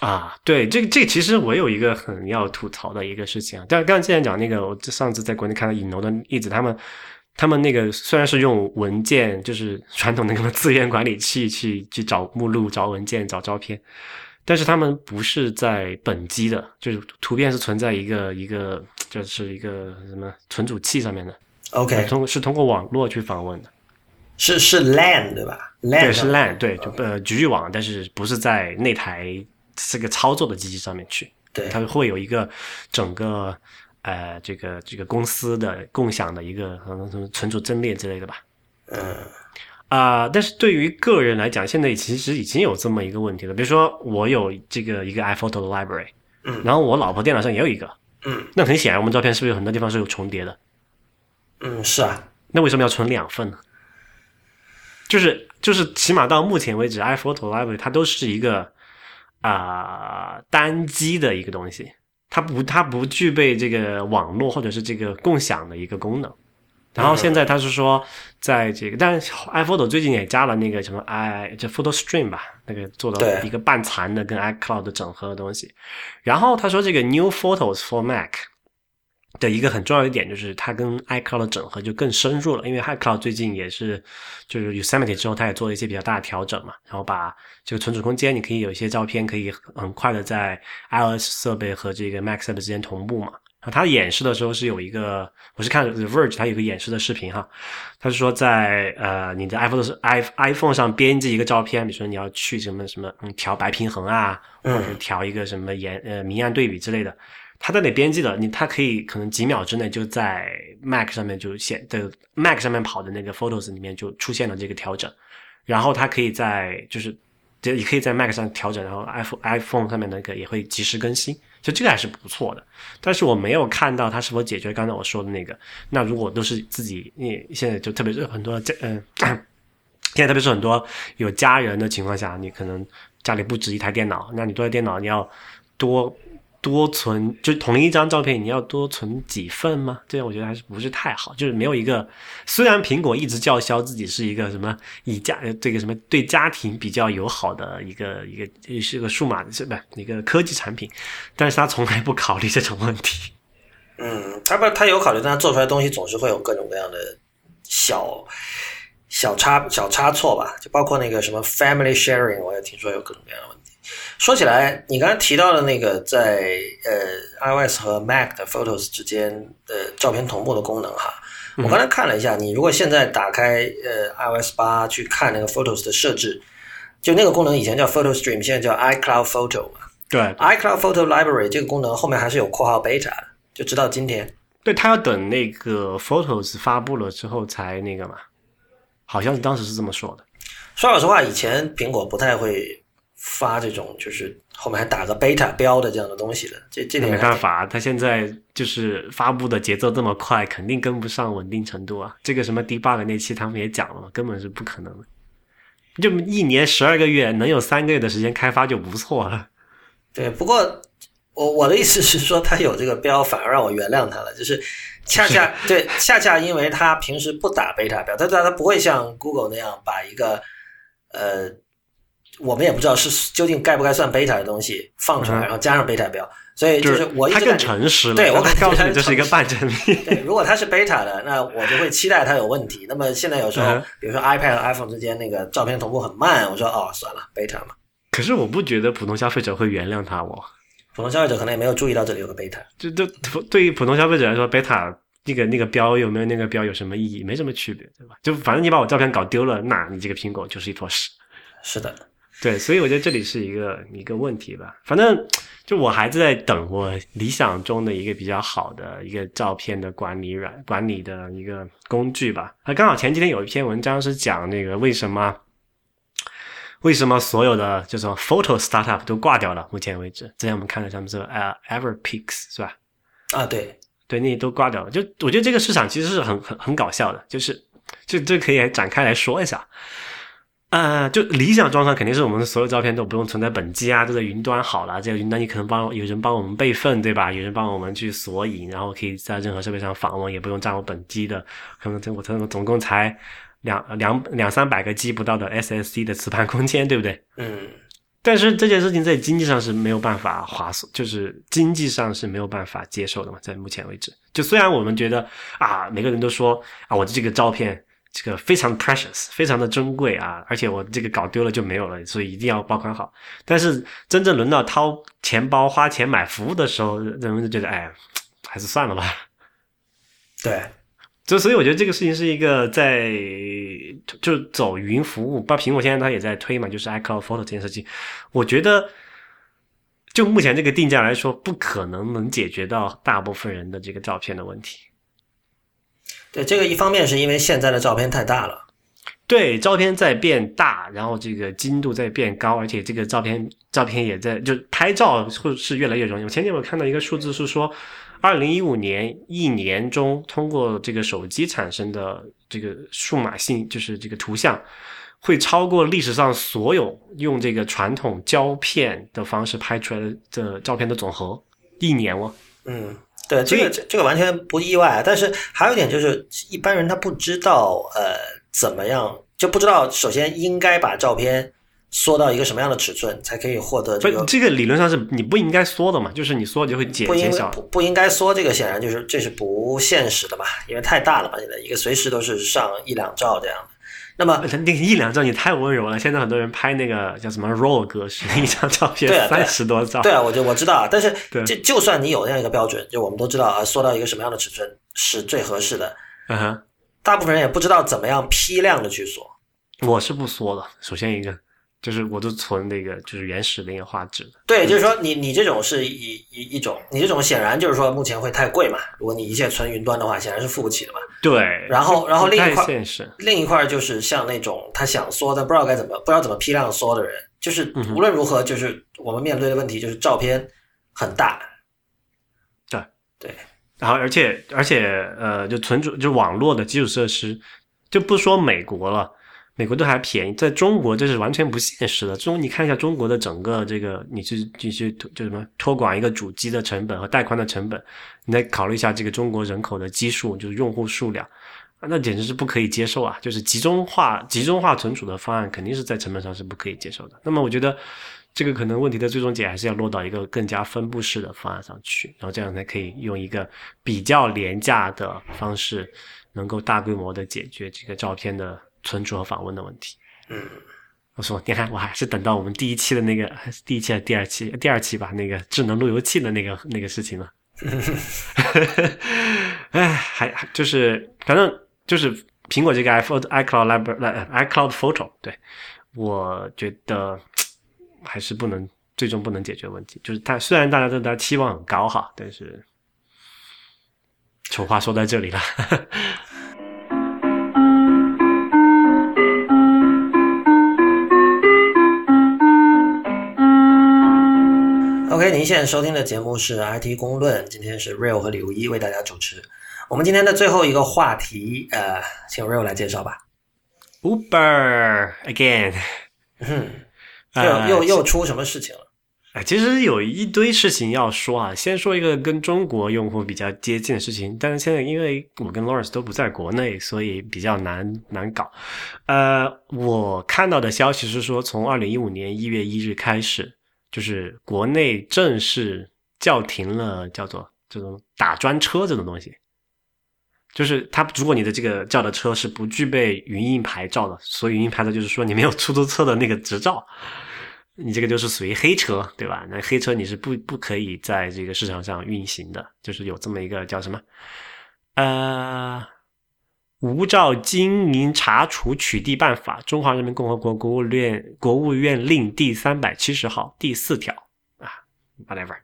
啊，对，这个这个其实我有一个很要吐槽的一个事情啊，但刚才之前讲那个，我上次在国内看到影楼的例子，他们他们那个虽然是用文件，就是传统的那个资源管理器 (laughs) 去去找目录、找文件、找照片，但是他们不是在本机的，就是图片是存在一个一个就是一个什么存储器上面的。OK，通过是通过网络去访问的，是是 LAN 对吧？LAN 对，是 LAN，对，就呃局域网，但是不是在那台这个操作的机器上面去。对。它会有一个整个呃这个这个公司的共享的一个可能什么存储阵列之类的吧。嗯啊、但是对于个人来讲，现在其实已经有这么一个问题了。比如说，我有这个一个 iPhoto 的 library，嗯然后我老婆电脑上也有一个，嗯那很显然，我们照片是不是有很多地方是有重叠的？嗯，是啊，那为什么要存两份呢？就是就是，起码到目前为止，iPhoto Library 它都是一个啊、单机的一个东西，它不它不具备这个网络或者是这个共享的一个功能。然后现在他是说，在这个，但是 iPhoto 最近也加了那个什么 i 就 Photo Stream 吧，那个做了一个半残的跟 iCloud 整合的东西。然后他说这个 New Photos for Mac 的一个很重要一点就是它跟 iCloud 的整合就更深入了，因为 iCloud 最近也是就是 Yosemite 之后，它也做了一些比较大的调整嘛，然后把这个存储空间，你可以有一些照片可以很快的在 iOS 设备和这个 Mac 设备之间同步嘛。然后它演示的时候是有一个，我是看 The Verge，它有个演示的视频哈，它是说在呃你的 iPhone 是 i iPhone 上编辑一个照片，比如说你要去什么什么嗯调白平衡啊，或者是调一个什么颜呃明暗对比之类的，它在那编辑的，你它可以可能几秒之内就在 Mac 上面就显的 Mac 上面跑的那个 Photos 里面就出现了这个调整，然后它可以在就是就也可以在 Mac 上调整，然后 iPhone iPhone 上面那个也会及时更新，就这个还是不错的。但是我没有看到它是否解决刚才我说的那个。那如果都是自己，你现在就特别是很多家嗯。现在特别是很多有家人的情况下，你可能家里不止一台电脑，那你多台电脑你要多多存，就同一张照片你要多存几份吗？这样我觉得还是不是太好，就是没有一个。虽然苹果一直叫嚣自己是一个什么以家这个什么对家庭比较友好的一个一个是个数码的是不一个科技产品，但是他从来不考虑这种问题。嗯，他不他有考虑，但他做出来的东西总是会有各种各样的小小差小差错吧，就包括那个什么 family sharing，我也听说有各种各样的问题。说起来，你刚才提到的那个在呃 iOS 和 Mac 的 Photos 之间的照片同步的功能哈，我刚才看了一下，你如果现在打开呃 iOS 八去看那个 Photos 的设置，就那个功能以前叫 Photo Stream，现在叫 iCloud Photo 嘛。对，iCloud Photo Library 这个功能后面还是有括号 beta 的，就直到今天。对，它要等那个 Photos 发布了之后才那个嘛，好像是当时是这么说的。说老实话，以前苹果不太会发这种就是后面还打个 beta 标的这样的东西的，这这点没办法，他现在就是发布的节奏这么快，肯定跟不上稳定程度啊。这个什么 debug 那期他们也讲了嘛，根本是不可能的。就一年十二个月，能有三个月的时间开发就不错了。对，不过我我的意思是说，他有这个标，反而让我原谅他了。就是恰恰对，恰恰因为他平时不打 beta 标，他他他不会像 Google 那样把一个呃，我们也不知道是究竟该不该算 beta 的东西放出来，然后加上 beta 标。所以就是我一直更诚实了。对我告诉你，这是一个半真理。(laughs) 对，如果它是 beta 的，那我就会期待它有问题。那么现在有时候，比如说 iPad 和 iPhone 之间那个照片同步很慢，我说哦，算了，beta 嘛。可是我不觉得普通消费者会原谅他哦。普通消费者可能也没有注意到这里有个 beta。就就对于普通消费者来说，beta 那个那个标有没有那个标有什么意义？没什么区别，对吧？就反正你把我照片搞丢了，那你这个苹果就是一坨屎。是的。对，所以我觉得这里是一个一个问题吧。反正就我还是在等我理想中的一个比较好的一个照片的管理软管理的一个工具吧。那刚好前几天有一篇文章是讲那个为什么为什么所有的这种 photo startup 都挂掉了？目前为止，之前我们看了他们说呃 Everpics 是吧？啊，对对，那都挂掉了。就我觉得这个市场其实是很很很搞笑的，就是就这可以展开来说一下。呃，就理想状况肯定是我们所有照片都不用存在本机啊，都在云端好了。这个云端你可能帮有人帮我们备份，对吧？有人帮我们去索引，然后可以在任何设备上访问，也不用占我本机的。可能这我这总共才两两两三百个 G 不到的 SSD 的磁盘空间，对不对？嗯。但是这件事情在经济上是没有办法划算，就是经济上是没有办法接受的嘛。在目前为止，就虽然我们觉得啊，每个人都说啊，我的这个照片。这个非常 precious，非常的珍贵啊！而且我这个搞丢了就没有了，所以一定要保管好。但是真正轮到掏钱包花钱买服务的时候，人们就觉得，哎，还是算了吧。对，(laughs) 就所以我觉得这个事情是一个在就走云服务，包括苹果现在它也在推嘛，就是 iCloud Photo 这件事情。我觉得就目前这个定价来说，不可能能解决到大部分人的这个照片的问题。对这个，一方面是因为现在的照片太大了，对，照片在变大，然后这个精度在变高，而且这个照片照片也在就拍照会是越来越容易。我前天我看到一个数字是说，二零一五年一年中通过这个手机产生的这个数码信，就是这个图像，会超过历史上所有用这个传统胶片的方式拍出来的照片的总和，一年哦，嗯。对，这个这这个完全不意外，但是还有一点就是，一般人他不知道，呃，怎么样就不知道，首先应该把照片缩到一个什么样的尺寸才可以获得这个。这个理论上是你不应该缩的嘛，就是你缩就会减减小。不不应该缩，这个显然就是这是不现实的嘛，因为太大了嘛，现在一个随时都是上一两兆这样的。那么那个一两张也太温柔了，现在很多人拍那个叫什么 RAW 格式一张照片三十多兆。对啊，我就我知道啊，但是就就算你有那样一个标准，就我们都知道啊，缩到一个什么样的尺寸是最合适的。嗯哼，大部分人也不知道怎么样批量的去缩。我是不缩的，首先一个。就是我都存那个就是原始的那个画质的，对，就是说你你这种是一一一种，你这种显然就是说目前会太贵嘛。如果你一切存云端的话，显然是付不起的嘛。对，然后然后另一块另一块就是像那种他想缩但不知道该怎么不知道怎么批量缩的人，就是无论如何就是我们面对的问题就是照片很大。对对，然后而且而且呃，就存储就网络的基础设施，就不说美国了。美国都还便宜，在中国这是完全不现实的。中，你看一下中国的整个这个，你去你去就什么托管一个主机的成本和带宽的成本，你再考虑一下这个中国人口的基数，就是用户数量，那简直是不可以接受啊！就是集中化集中化存储的方案，肯定是在成本上是不可以接受的。那么我觉得这个可能问题的最终解还是要落到一个更加分布式的方案上去，然后这样才可以用一个比较廉价的方式，能够大规模的解决这个照片的。存储和访问的问题。嗯，我说，你看，我还是等到我们第一期的那个，还是第一期还是第二期？第二期吧，那个智能路由器的那个那个事情了。(laughs) 哎，还还就是反正就是苹果这个 iPhone iCloud Library iCloud Photo，对我觉得还是不能最终不能解决问题。就是它虽然大家对它期望很高哈，但是丑话说在这里了。OK，您现在收听的节目是 IT 公论，今天是 Real 和李如一为大家主持。我们今天的最后一个话题，呃，请 Real 来介绍吧。Uber again，嗯，(laughs) 呃又又又出什么事情了？哎，其实有一堆事情要说啊。先说一个跟中国用户比较接近的事情，但是现在因为我跟 Lawrence 都不在国内，所以比较难难搞。呃，我看到的消息是说，从二零一五年一月一日开始，就是国内正式叫停了叫做这种打专车这种东西。就是它，如果你的这个叫的车是不具备云印牌照的，所以云印牌照就是说你没有出租车的那个执照，你这个就是属于黑车，对吧？那黑车你是不不可以在这个市场上运行的，就是有这么一个叫什么呃无照经营查处取缔办法，中华人民共和国国务院国务院令第三百七十号第四条啊，whatever。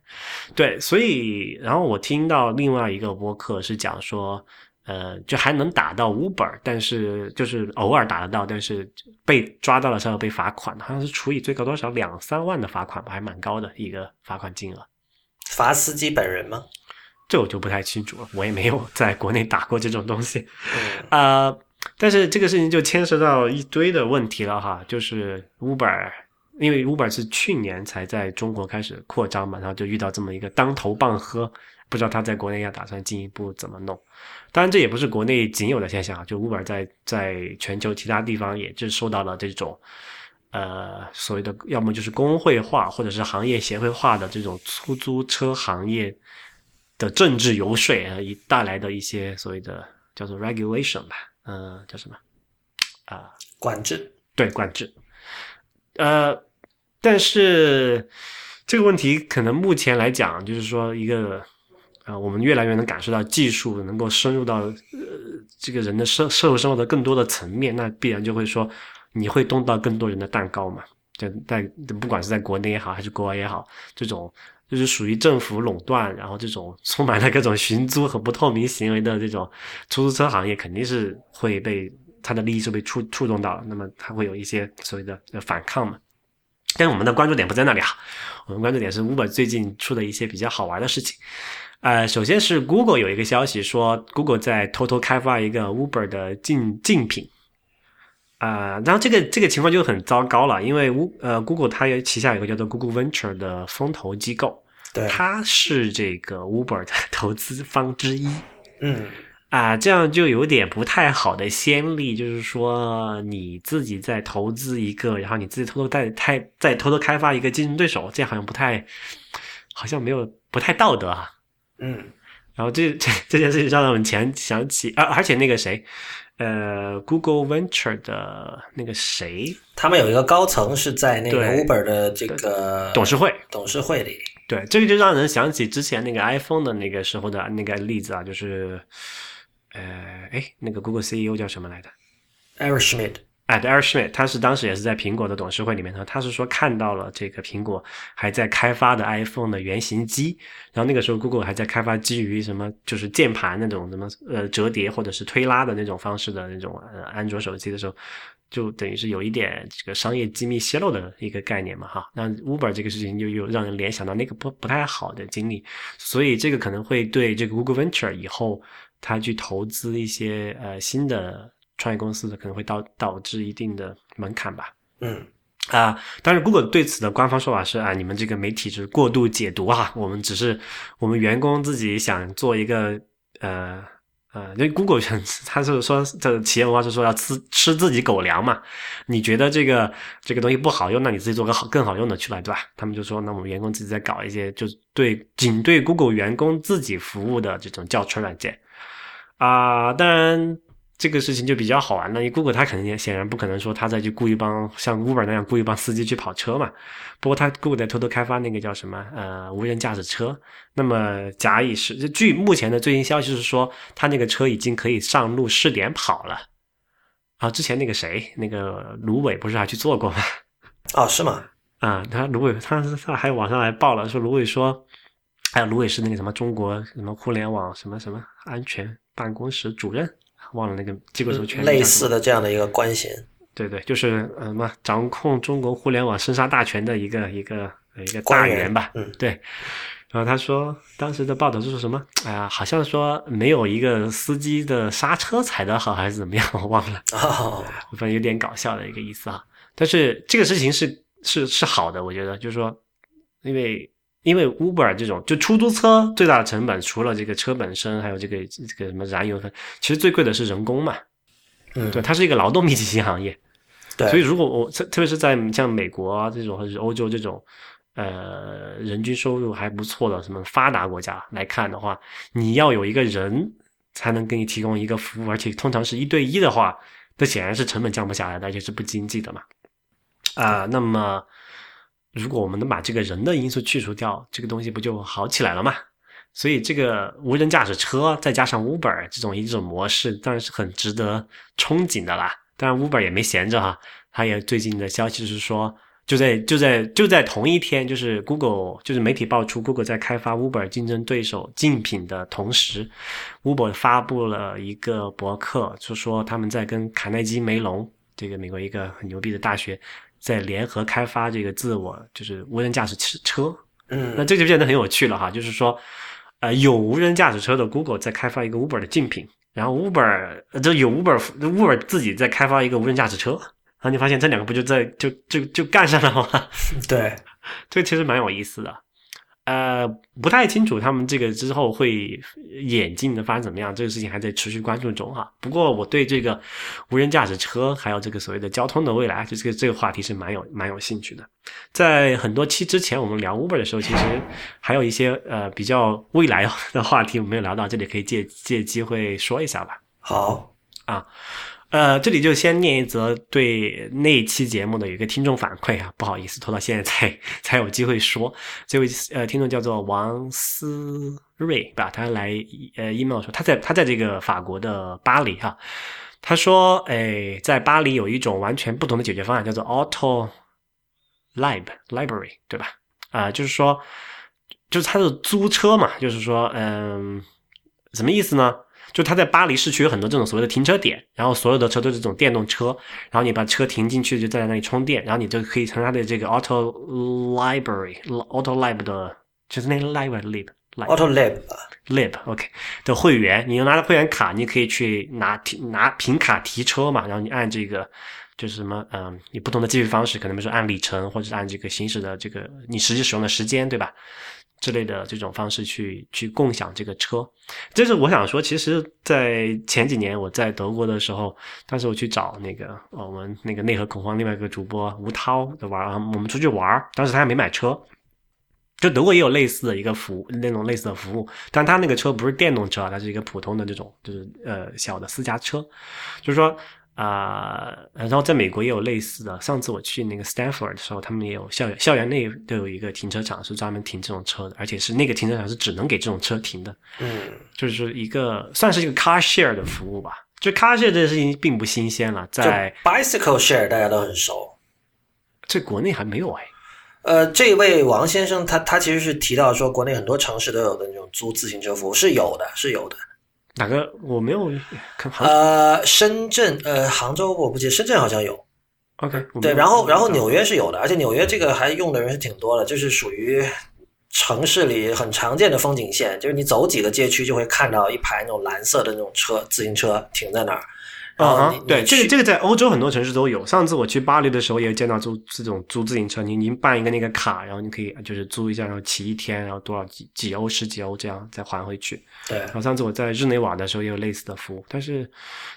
对，所以然后我听到另外一个播客是讲说。呃，就还能打到 Uber，但是就是偶尔打得到，但是被抓到了是要被罚款，好像是处以最高多少两三万的罚款吧，还蛮高的一个罚款金额。罚司机本人吗？这我就不太清楚了，我也没有在国内打过这种东西。嗯 (laughs) 呃，但是这个事情就牵涉到一堆的问题了哈，就是 Uber，因为 Uber 是去年才在中国开始扩张嘛，然后就遇到这么一个当头棒喝，不知道他在国内要打算进一步怎么弄。当然，这也不是国内仅有的现象啊，就 Uber 在在全球其他地方也就受到了这种呃所谓的要么就是工会化或者是行业协会化的这种出租车行业的政治游说啊以带来的一些所谓的叫做 regulation 吧，嗯、叫什么啊、管制。对，管制。呃，但是这个问题可能目前来讲，就是说一个呃，我们越来越能感受到技术能够深入到呃这个人的社社会生活的更多的层面，那必然就会说你会动到更多人的蛋糕嘛。就在不管是在国内也好，还是国外也好，这种就是属于政府垄断，然后这种 (laughs) 充满了各种寻租和不透明行为的这种出租车行业，肯定是会被它的利益是被触触动到，那么它会有一些所谓的反抗嘛。但我们的关注点不在那里啊，我们关注点是 Uber 最近出的一些比较好玩的事情。呃，首先是 Google 有一个消息说，Google 在偷偷开发一个 Uber 的竞竞品。啊、然后这个这个情况就很糟糕了，因为乌呃 Google 它有旗下有个叫做 Google Venture 的风投机构，对，它是这个 Uber 的投资方之一。嗯啊，这样就有点不太好的先例，就是说你自己在投资一个，然后你自己偷偷在太再偷偷开发一个竞争对手，这样好像不太，好像没有不太道德啊。嗯然后这这这件事情让我们前想起，而、而且那个谁，呃，Google Venture 的那个谁他们有一个高层是在那个对 Uber 的这个董事会，董事会里。对，这个就让人想起之前那个 iPhone 的那个时候的那个例子啊，就是，呃，哎，那个 Google CEO 叫什么来着？Eric Schmidt，at Eric Schmidt 他是当时也是在苹果的董事会里面呢，他是说看到了这个苹果还在开发的 iPhone 的原型机，然后那个时候 Google 还在开发基于什么就是键盘那种什么呃折叠或者是推拉的那种方式的那种呃安卓手机的时候，就等于是有一点这个商业机密泄露的一个概念嘛哈。那 Uber 这个事情就又让人联想到那个不不太好的经历，所以这个可能会对这个 Google Venture 以后他去投资一些呃新的创业公司的可能会导导致一定的门槛吧。嗯啊、当然，Google 对此的官方说法是啊，你们这个媒体是过度解读啊，我们只是我们员工自己想做一个呃呃，因为 Google (laughs) 他是说这企业文化是说要吃吃自己狗粮嘛，你觉得这个这个东西不好用，那你自己做个好更好用的出来，对吧？他们就说，那我们员工自己在搞一些就是对仅对 Google 员工自己服务的这种叫车软件啊、当然。这个事情就比较好玩了。因为 Google 它肯定也显然不可能说它再去雇一帮像 Uber 那样雇一帮司机去跑车嘛。不过它 Google 在偷偷开发那个叫什么呃无人驾驶车。那么假以时，据目前的最新消息是说，他那个车已经可以上路试点跑了。啊，之前那个谁，那个卢伟不是还去做过吗？哦，是吗？啊，他卢伟，他他还网上还报了，说卢伟说，还有卢伟是那个什么中国什么互联网什么什么安全办公室主任。忘了那个机构什么权类似的这样的一个关系，对对，就是呃什么掌控中国互联网生杀大权的一个一个一个大员吧，嗯，对。然后他说，当时的报道是说什么？哎呀，好像说没有一个司机的刹车踩得好，还是怎么样？我忘了，哦 (laughs) 反正有点搞笑的一个意思啊。但是这个事情是是是好的，我觉得，就是说，因为。因为 Uber 这种就出租车最大的成本，除了这个车本身，还有这个这个什么燃油，其实最贵的是人工嘛。嗯，对，它是一个劳动密集型行业。对，所以如果我特特别是在像美国啊这种或者是欧洲这种，呃，人均收入还不错的什么发达国家来看的话，你要有一个人才能给你提供一个服务，而且通常是一对一的话，那显然是成本降不下来的，而且是不经济的嘛。啊，那么。如果我们能把这个人的因素去除掉，这个东西不就好起来了吗？所以这个无人驾驶车再加上 Uber 这种一种模式，当然是很值得憧憬的啦。当然 Uber 也没闲着哈，他也最近的消息是说，就在就在就在同一天，就是 Google 就是媒体爆出 Google 在开发 Uber 竞争对手竞品的同时，Uber 发布了一个博客，就说他们在跟卡耐基梅隆这个美国一个很牛逼的大学。在联合开发这个自我就是无人驾驶车，嗯，那这就变得很有趣了哈。就是说，呃，有无人驾驶车的 Google 在开发一个 Uber 的竞品，然后 Uber 这有 Uber Uber 自己在开发一个无人驾驶车，然后你发现这两个不就在就就就干上了吗？(laughs) 对，这其实蛮有意思的。呃，不太清楚他们这个之后会演进的发展怎么样，这个事情还在持续关注中哈。不过我对这个无人驾驶车还有这个所谓的交通的未来，就这个这个话题是蛮有蛮有兴趣的。在很多期之前我们聊 Uber 的时候，其实还有一些呃比较未来的话题我没有聊到，这里可以借借机会说一下吧。好啊。呃，这里就先念一则对那期节目的一个听众反馈啊，不好意思，拖到现在才 (laughs) 才有机会说。这位呃听众叫做王思瑞，吧？他来呃 email 说他在他在这个法国的巴黎哈，他说哎，在巴黎有一种完全不同的解决方案，叫做 Auto Lib Library，对吧？啊，就是说，就是他是租车嘛，就是说，嗯，什么意思呢？就他在巴黎市区有很多这种所谓的停车点，然后所有的车都是这种电动车，然后你把车停进去就在那里充电，然后你就可以从他的这个 Auto Library Auto Lab 的，就是那个 Lib Auto Lib Lib OK 的会员，你拿着会员卡，你可以去拿提拿凭卡提车嘛，然后你按这个就是什么嗯，你不同的计费方式，可能比如说按里程，或者是按这个行驶的这个你实际使用的时间，对吧？之类的这种方式去去共享这个车，这是我想说，其实，在前几年我在德国的时候，当时我去找那个我们那个内核恐慌另外一个主播吴涛的玩我们出去玩当时他还没买车，就德国也有类似的一个服，那种类似的服务，但他那个车不是电动车，它是一个普通的这种，就是呃小的私家车，就是说。啊，然后在美国也有类似的。上次我去那个 Stanford 的时候，他们也有校园校园内都有一个停车场是专门停这种车的，而且是那个停车场是只能给这种车停的。嗯，(laughs) 就是一个算是一个 car share 的服务吧。就 car share 这件事情并不新鲜了，在 bicycle share 大家都很熟，在国内还没有哎。呃，这位王先生他他其实是提到说，国内很多城市都有的那种租自行车服务是有的，是有的。哪个我没有看？呃，深圳，呃，杭州我不记得，深圳好像有。OK，对，然后然后纽约是有的，而且纽约这个还用的人是挺多的，就是属于城市里很常见的风景线，就是你走几个街区就会看到一排那种蓝色的那种车，自行车停在那儿。啊，对，这个这个在欧洲很多城市都有。上次我去巴黎的时候，也见到租这种租自行车，你您办一个那个卡，然后你可以就是租一下，然后骑一天，然后多少几几欧十几欧这样再还回去。对。然后上次我在日内瓦的时候也有类似的服务，但是，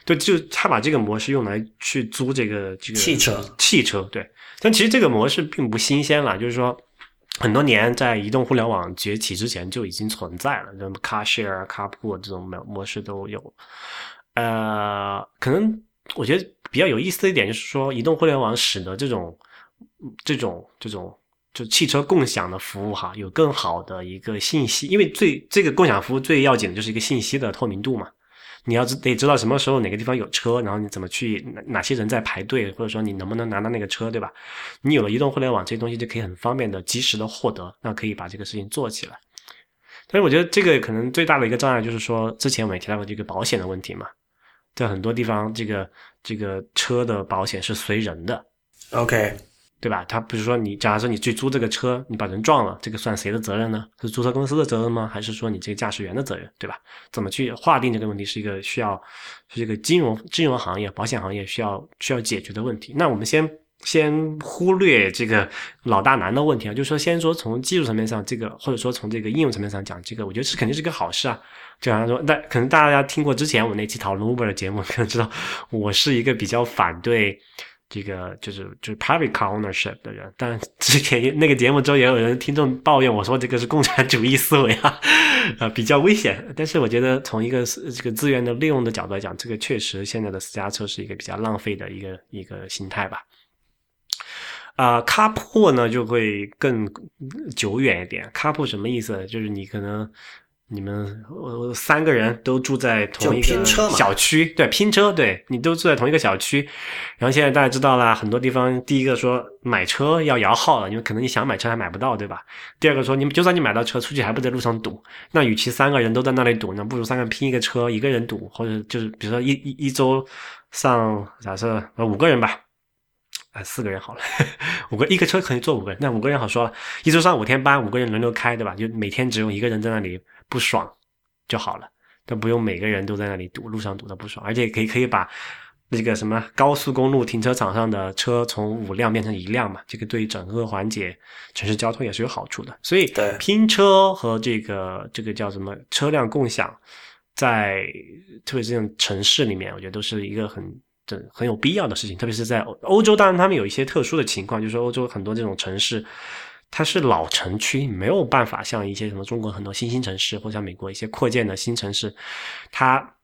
对，就他把这个模式用来去租这个这个汽车汽车，对。但其实这个模式并不新鲜了，就是说很多年在移动互联网崛起之前就已经存在了，什么 car share、carpool 这种模模式都有。呃，可能我觉得比较有意思的一点就是说，移动互联网使得这种这种这种就汽车共享的服务哈，有更好的一个信息，因为最这个共享服务最要紧的就是一个信息的透明度嘛。你要知得知道什么时候哪个地方有车，然后你怎么去哪哪些人在排队，或者说你能不能拿到那个车，对吧？你有了移动互联网，这些东西就可以很方便的、及时的获得，那可以把这个事情做起来。但是我觉得这个可能最大的一个障碍就是说，之前我们也提到过这个保险的问题嘛，在很多地方，这个这个车的保险是随人的，OK，对吧？他不是说你，假如说你去租这个车，你把人撞了，这个算谁的责任呢？是租车公司的责任吗？还是说你这个驾驶员的责任，对吧？怎么去划定这个问题，是一个需要是一个金融金融行业、保险行业需要需要解决的问题。那我们先。先忽略这个老大难的问题啊，就是说，先说从技术层面上，这个或者说从这个应用层面上讲，这个我觉得是肯定是个好事啊。就好像说，那可能大家听过之前我那期讨论 Uber 的节目，(laughs) 可能知道我是一个比较反对这个就是就是 private ownership 的人。但之前那个节目之后，也有人听众抱怨我说这个是共产主义思维啊，呃，比较危险。但是我觉得从一个这个资源的利用的角度来讲，这个确实现在的私家车是一个比较浪费的一个一个心态吧。啊，卡铺呢就会更久远一点。卡铺什么意思？就是你可能你们我三个人都住在同一个小区，对，拼车，对你都住在同一个小区。然后现在大家知道啦，很多地方第一个说买车要摇号了，因为可能你想买车还买不到，对吧？第二个说，你就算你买到车，出去还不在路上堵。那与其三个人都在那里堵，那不如三个人拼一个车，一个人堵，或者就是比如说一一一周上假设呃五个人吧。啊，四个人好了，五个一个车可以坐五个人，那五个人好说了，一周上五天班，五个人轮流开，对吧？就每天只用一个人在那里不爽就好了，都不用每个人都在那里堵，路上堵的不爽，而且可以可以把那个什么高速公路停车场上的车从五辆变成一辆嘛，这个对于整个缓解城市交通也是有好处的。所以拼车和这个这个叫什么车辆共享，在特别是这种城市里面，我觉得都是一个很。这很有必要的事情，特别是在欧洲。当然，他们有一些特殊的情况，就是说欧洲很多这种城市，它是老城区，没有办法像一些什么中国很多新兴城市，或者像美国一些扩建的新城市，它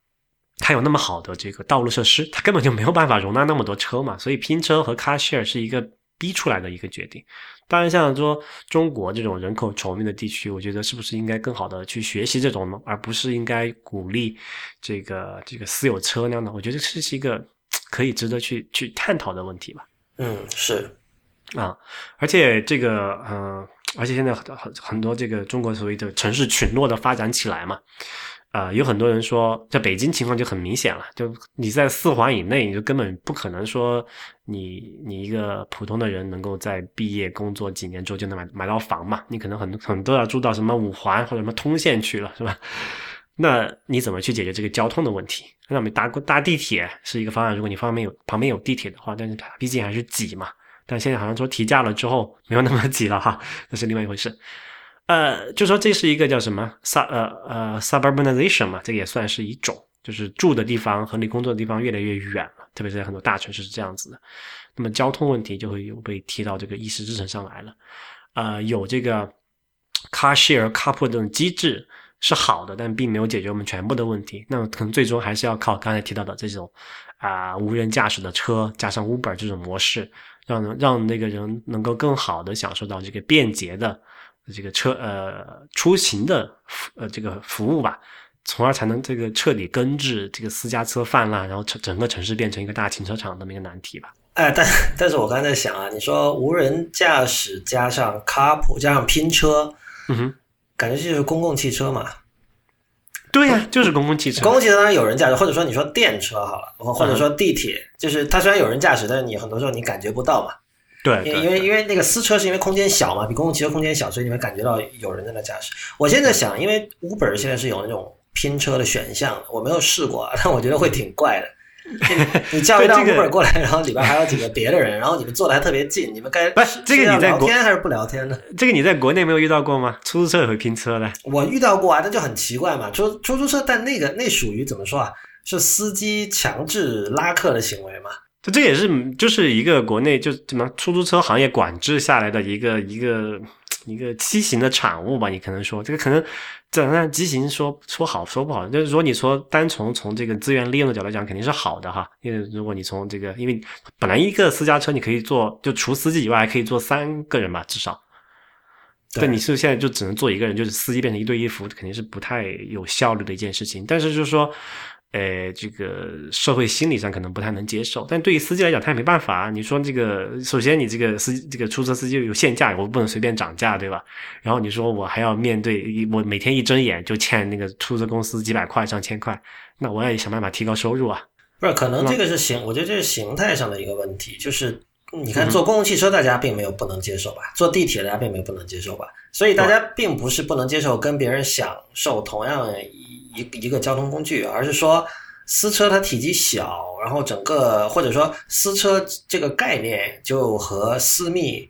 它有那么好的这个道路设施，它根本就没有办法容纳那么多车嘛。所以拼车和 car share 是一个逼出来的一个决定。当然，像说中国这种人口稠密的地区，我觉得是不是应该更好的去学习这种呢？而不是应该鼓励这个这个私有车辆呢？我觉得这是一个。(tsk) 可以值得去去探讨的问题吧。嗯，是啊，而且这个，嗯，而且现在很很很多这个中国所谓的城市群落的发展起来嘛，啊，有很多人说，在北京情况就很明显了，就你在四环以内，你就根本不可能说你你一个普通的人能够在毕业工作几年之后就能买买到房嘛，你可能很很多要住到什么五环或者什么通县去了，是吧？那你怎么去解决这个交通的问题？那我们搭搭地铁是一个方案。如果你方面有旁边有地铁的话，但是它毕竟还是挤嘛。但现在好像说提价了之后没有那么挤了哈，那是另外一回事。呃，就说这是一个叫什么 sub 呃呃 suburbanization 嘛，这也算是一种，就是住的地方和你工作的地方越来越远了，特别是在很多大城市是这样子的。那么交通问题就会有被提到这个议事日程上来了。呃，有这个 car share carpool 这种机制。是好的，但并没有解决我们全部的问题。那么可能最终还是要靠刚才提到的这种啊无人驾驶的车加上 Uber 这种模式，让让那个人能够更好的享受到这个便捷的这个车呃出行的呃这个服务吧，从而才能这个彻底根治这个私家车泛滥，然后整整个城市变成一个大停车场这么一个难题吧。哎，但但是我刚才在想啊，你说无人驾驶加上 Carpool 加上拼车，嗯哼。感觉就是公共汽车嘛，对呀，(laughs) 就是公共汽车。公共汽车当然有人驾驶，或者说你说电车好了，或者说地铁，就是它虽然有人驾驶，但是你很多时候你感觉不到嘛。对，因因为因为那个私车是因为空间小嘛，比公共汽车空间小，所以你会感觉到有人在那驾驶。我现在想，因为 Uber 现在是有那种拼车的选项，我没有试过，但我觉得会挺怪的。(laughs) 你叫一辆 Uber 过来，然后里边还有几个别的人，然后你们坐的还特别近，你们该不是这个你在聊天还是不聊天呢？这个你在国内没有遇到过吗？出租车也会拼车的。我遇到过啊，那就很奇怪嘛。出出租车，但那个那属于怎么说啊？是司机强制拉客的行为嘛？就这也是就是一个国内就怎么出租车行业管制下来的一个一个一个畸形的产物吧。你可能说这个可能怎样畸形说说好说不好，就是说你说单从从这个资源利用的角度讲，肯定是好的哈。因为如果你从这个，因为本来一个私家车你可以坐，就除司机以外还可以坐三个人吧，至少。但你是现在就只能坐一个人，就是司机变成一对一服务，肯定是不太有效率的一件事情。但是就是说，呃，这个社会心理上可能不太能接受。但对于司机来讲，他也没办法。你说这个，首先你这个司这个出租车司机有限价，我不能随便涨价，对吧？然后你说我还要面对，我每天一睁眼就欠那个出租车公司几百块、上千块，那我也想办法提高收入啊。不是，可能这个是形，我觉得这是形态上的一个问题，就是你看坐公共汽车，大家并没有不能接受吧？坐地铁大家并没有不能接受吧？所以大家并不是不能接受跟别人享受同样一一一个交通工具，而是说私车它体积小，然后整个或者说私车这个概念就和私密，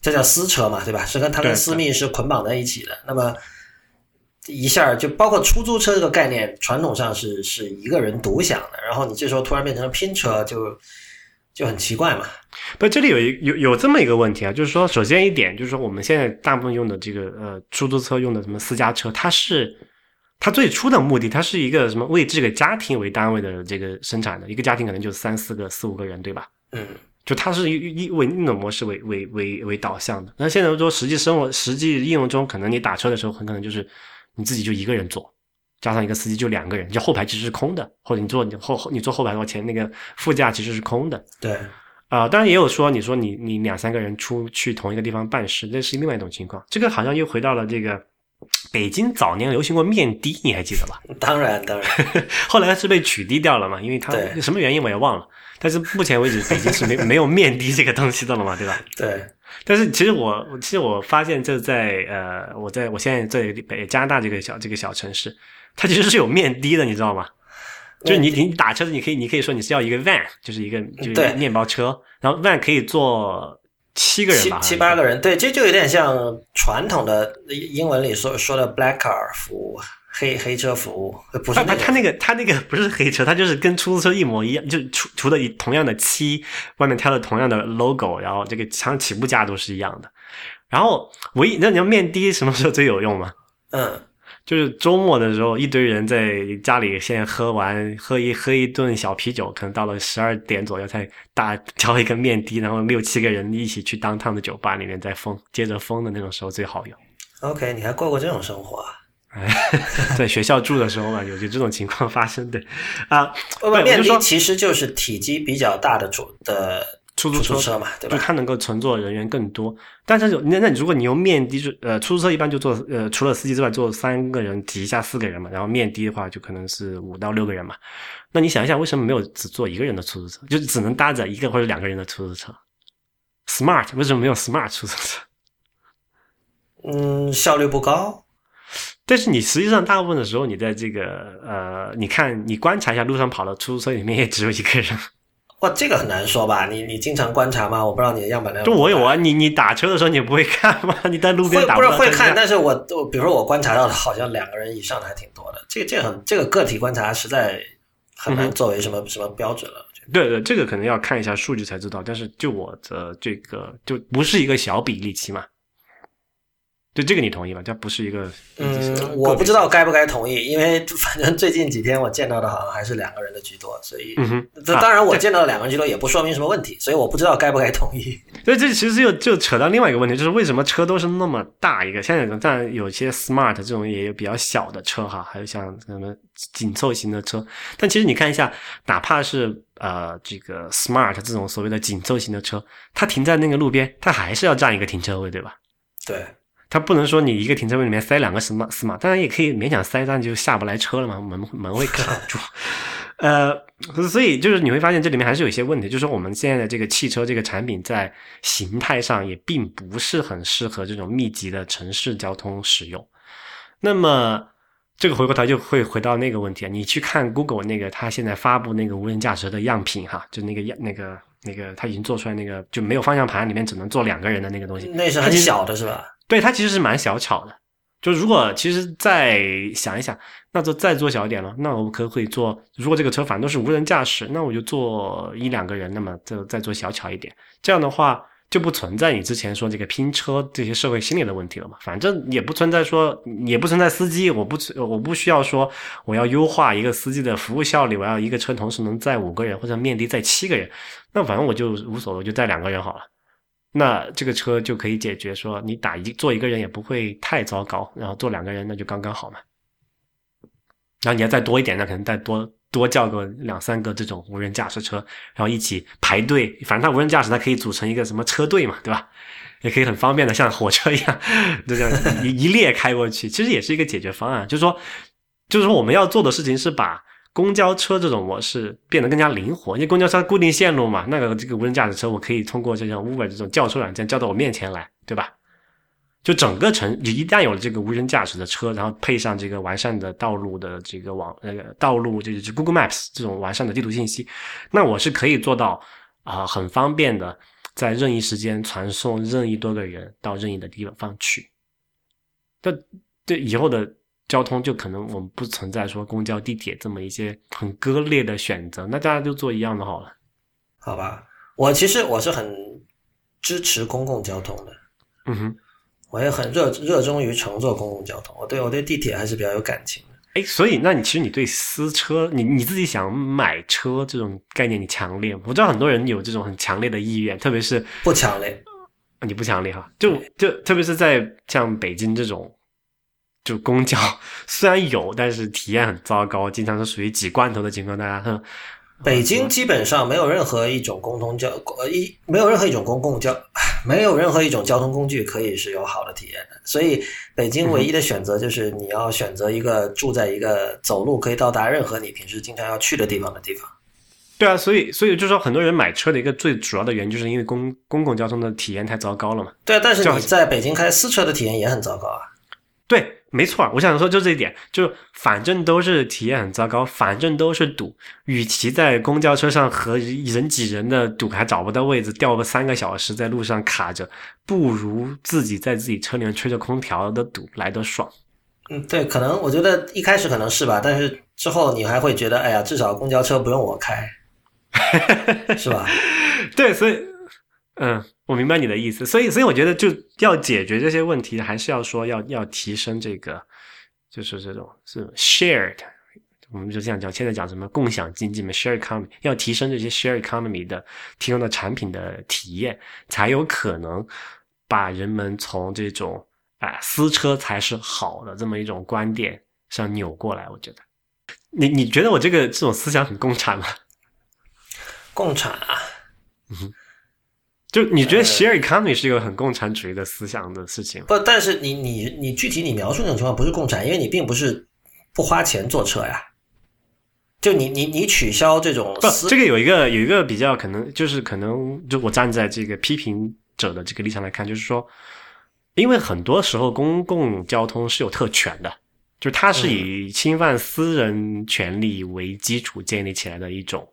这叫私车嘛，对吧？是跟它跟私密是捆绑在一起的。那么一下就包括出租车这个概念，传统上是是一个人独享的，然后你这时候突然变成了拼车，就就很奇怪嘛。不，这里有一有有这么一个问题啊，就是说，首先一点就是说，我们现在大部分用的这个呃出租车用的什么私家车，它是它最初的目的，它是一个什么为这个家庭为单位的这个生产的，一个家庭可能就三四个、四五个人，对吧？嗯，就它是以以为那种模式为为为为导向的。那现在说实际生活实际应用中，可能你打车的时候，很可能就是你自己就一个人坐，加上一个司机就两个人，就后排其实是空的，或者你坐你后后你坐后排的话，前那个副驾其实是空的。对，啊、当然也有说，你说你你两三个人出去同一个地方办事，那是另外一种情况。这个好像又回到了这个北京早年流行过面的，你还记得吧？当 (laughs) 然当然，(laughs) 后来是被取缔掉了嘛，因为它什么原因我也忘了。但是目前为止，北京是没没有面的这个东西的了嘛，对吧？(laughs) 对，但是其实我其实我发现这在呃，我在我现在在北加拿大这个小这个小城市，它其实是有面的的，你知道吗？就是你你打车子，你可以你可以说你是要一个 van，就是一个就是面包车，然后 van 可以坐七个人七吧，七八个人，对，这就有点像传统的英文里所说的 black car 服务，黑黑车服务，不是他他那个他那个他那个不是黑车，他就是跟出租车一模一样，就除除了以同样的漆，外面贴了同样的 logo，然后这个像起步价都是一样的。然后唯一那你要面的什么时候最有用吗？嗯，就是周末的时候，一堆人在家里先喝完喝一喝一顿小啤酒，可能到了十二点左右才大挑一个面的，然后六七个人一起去当趟的酒吧里面再疯，接着疯的那种时候最好用。OK，你还过过这种生活啊？在学校住的时候嘛，有有这种情况发生的啊。面的其实就是体积比较大的主的出租车嘛，对吧？就它能够乘坐人员更多。但是有那那你如果你用面的，就呃出租车一般就坐呃除了司机之外坐三个人挤一下四个人嘛，然后面的的话就可能是五到六个人嘛。那你想一想，为什么没有只坐一个人的出租车，就只能搭载一个或者两个人的出租车？Smart 为什么没有 Smart 出租车？嗯，效率不高。但是你实际上大部分的时候，你在这个呃，你看你观察一下路上跑的出租车里面也只有一个人。哇，这个很难说吧？你你经常观察吗？我不知道你的样本量。就我有啊，你你打车的时候你不会看吗？(laughs) 你在路边打不是会看，但是我我比如说我观察到的，好像两个人以上的还挺多的。这个这个很这个个体观察实在很难作为什么、什么标准了。对对，这个可能要看一下数据才知道。但是就我的这个就不是一个小比例，起码，对这个你同意吧？这不是一个，嗯，我不知道该不该同意，因为反正最近几天我见到的好像还是两个人的居多，所以嗯哼，这当然我见到的两个人居多也不说明什么问题，所以我不知道该不该同意。(laughs) 所以这其实又就扯到另外一个问题，就是为什么车都是那么大一个？现在当然有些 smart 这种也有比较小的车哈，还有像什么紧凑型的车。但其实你看一下，哪怕是呃这个 smart 这种所谓的紧凑型的车，它停在那个路边，它还是要占一个停车位，对吧？对，它不能说你一个停车位里面塞两个 smart smart，当然也可以勉强塞，但就下不来车了嘛，门门会卡住。(laughs) 呃，所以就是你会发现这里面还是有一些问题，就是说我们现在的这个汽车这个产品在形态上也并不是很适合这种密集的城市交通使用。那么这个回过头就会回到那个问题啊，你去看 Google 那个它现在发布那个无人驾驶的样品哈，就那个样那个那个它已经做出来那个就没有方向盘，里面只能坐两个人的那个东西，那是很小的是吧？对，它其实是蛮小巧的。就如果其实再想一想，那就再做小一点了。那我可不可以做？如果这个车反正都是无人驾驶，那我就做一两个人，那么就再做小巧一点。这样的话，就不存在你之前说这个拼车这些社会心理的问题了嘛？反正也不存在说，也不存在司机，我不我不需要说我要优化一个司机的服务效率，我要一个车同时能载五个人或者面的载七个人，那反正我就无所谓，就载两个人好了。那这个车就可以解决说，你打一坐一个人也不会太糟糕，然后坐两个人那就刚刚好嘛。然后你要再多一点，那可能再多。多叫个两三个这种无人驾驶车，然后一起排队。反正它无人驾驶，它可以组成一个什么车队嘛，对吧？也可以很方便的像火车一样，(laughs) 就这样一一列开过去。其实也是一个解决方案，就是说，就是说我们要做的事情是把公交车这种模式变得更加灵活。因为公交车固定线路嘛，那个这个无人驾驶车我可以通过这种 Uber 这种叫车软件叫到我面前来，对吧？就整个城，一旦有了这个无人驾驶的车，然后配上这个完善的道路的这个网，那个道路就是 Google Maps 这种完善的地图信息，那我是可以做到啊，很方便的在任意时间传送任意多个人到任意的地方去。这这以后的交通就可能我们不存在说公交、地铁这么一些很割裂的选择，那大家就做一样的好了。好吧，我其实我是很支持公共交通的。嗯哼。我也很热热衷于乘坐公共交通，我对我对地铁还是比较有感情的。哎，所以那你其实你对私车，你你自己想买车这种概念，你强烈？我知道很多人有这种很强烈的意愿，特别是不强烈，你不强烈哈？就就特别是在像北京这种，就公交虽然有，但是体验很糟糕，经常是属于挤罐头的情况，大家。北京基本上没有任何一种公共交呃一没有任何一种公共交没有任何一种交通工具可以是有好的体验的，所以北京唯一的选择就是你要选择一个住在一个走路可以到达任何你平时经常要去的地方的地方。对啊，所以所以就是说很多人买车的一个最主要的原因就是因为公公共交通的体验太糟糕了嘛。对啊，但是你在北京开私车的体验也很糟糕啊。对。没错，我想说就这一点，就反正都是体验很糟糕，反正都是堵。与其在公交车上和人挤人的堵，还找不到位置，掉个三个小时在路上卡着，不如自己在自己车里面吹着空调的堵来得爽。嗯，对，可能我觉得一开始可能是吧，但是之后你还会觉得，哎呀，至少公交车不用我开，是吧？(laughs) 对，所以，嗯。我明白你的意思，所以，所以我觉得就要解决这些问题，还是要说要要提升这个，就是这种是 shared，我们就这样讲，现在讲什么共享经济嘛，share economy，要提升这些 shared economy 的提供的产品的体验，才有可能把人们从这种啊私车才是好的这么一种观点上扭过来。我觉得，你你觉得我这个这种思想很共产吗？共产啊。就你觉得 share economy 是一个很共产主义的思想的事情？不，但是你你你具体你描述那种情况不是共产，因为你并不是不花钱坐车呀。就你你你取消这种不，这个有一个有一个比较可能就是可能就我站在这个批评者的这个立场来看，就是说，因为很多时候公共交通是有特权的，就它是以侵犯私人权利为基础建立起来的一种。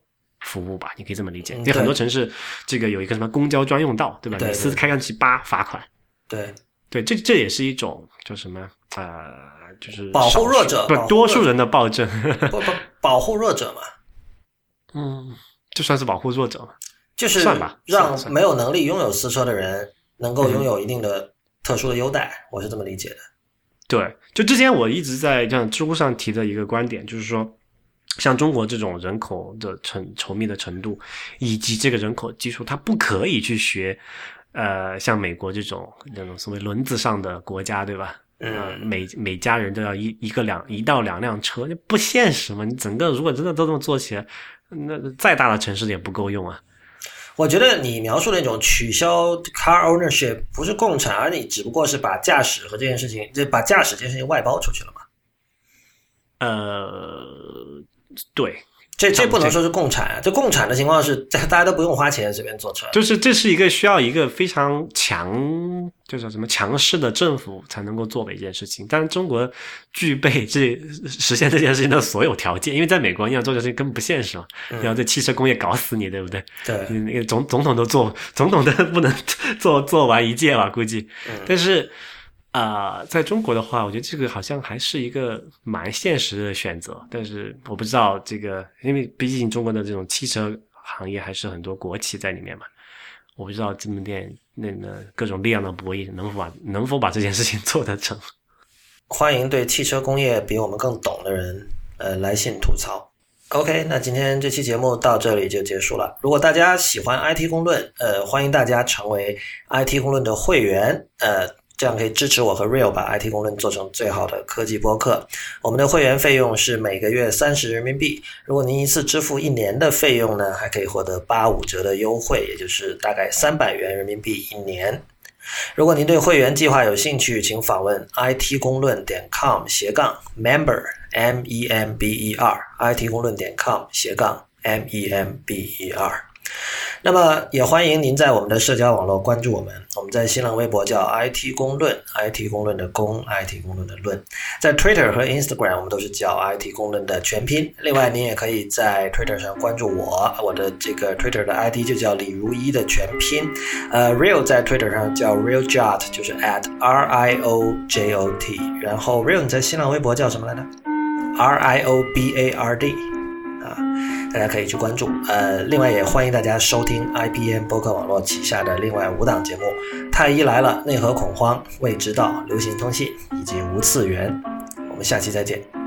服务吧，你可以这么理解。因为很多城市，这个有一个什么公交专用道，对吧？你私开上去八罚款。对对，这这也是一种叫什么呃，就是保护弱者，不多数人的暴政。不不，保护弱者嘛。嗯，就算是保护弱者嘛。就是算吧，让没有能力拥有私车的人能够拥有一定的特殊的优待，我是这么理解的。对，就之前我一直在像知乎上提的一个观点，就是说。像中国这种人口的稠稠密的程度，以及这个人口基数，它不可以去学，呃，像美国这种那种所谓轮子上的国家，对吧？嗯，每每家人都要一一个两一到两辆车，那不现实嘛？你整个如果真的都这么做起来，那再大的城市也不够用啊。我觉得你描述那种取消 car ownership 不是共产，而你只不过是把驾驶和这件事情，就把驾驶这件事情外包出去了嘛？呃。对，这这不能说是共产，这共产的情况是大家都不用花钱随便坐车，就是这是一个需要一个非常强，就是什么强势的政府才能够做的一件事情。但是中国具备这实现这件事情的所有条件，因为在美国你要做这事情根本不现实嘛，你要在汽车工业搞死你，对不对？对，那个总总统都做，总统都不能 (laughs) 做做完一届吧，估计。但是。啊，在中国的话，我觉得这个好像还是一个蛮现实的选择。但是我不知道这个，因为毕竟中国的这种汽车行业还是很多国企在里面嘛。我不知道这门店那个各种力量的博弈能否把能否把这件事情 (laughs) 做得成。欢迎对汽车工业比我们更懂的人，呃，来信吐槽。OK，那今天这期节目到这里就结束了。如果大家喜欢 IT 公论，呃，欢迎大家成为 IT 公论的会员，呃，这样可以支持我和 Real 把 IT 公论做成最好的科技播客。我们的会员费用是每个月三十人民币，如果您一次支付一年的费用呢，还可以获得八五折的优惠，也就是大概三百元人民币一年。如果您对会员计划有兴趣，请访问 it 公论点 com 斜杠 member m e m b e r it 公论点 com 斜杠 m e m b e r。那么也欢迎您在我们的社交网络关注我们。我们在新浪微博叫 IT 公论，IT 公论的公，IT 公论的论。在 Twitter 和 Instagram 我们都是叫 IT 公论的全拼。另外，您也可以在 Twitter 上关注我，我的这个 Twitter 的 ID 就叫李如一的全拼。呃，Real 在 Twitter 上叫 RealJot，就是 at R I O J O T。然后 Real 你在新浪微博叫什么来着？R I O B A R D。大家可以去关注。呃，另外也欢迎大家收听 IPN 播客网络旗下的另外五档节目：太医来了、内核恐慌、未知道、流行通信以及无次元。我们下期再见。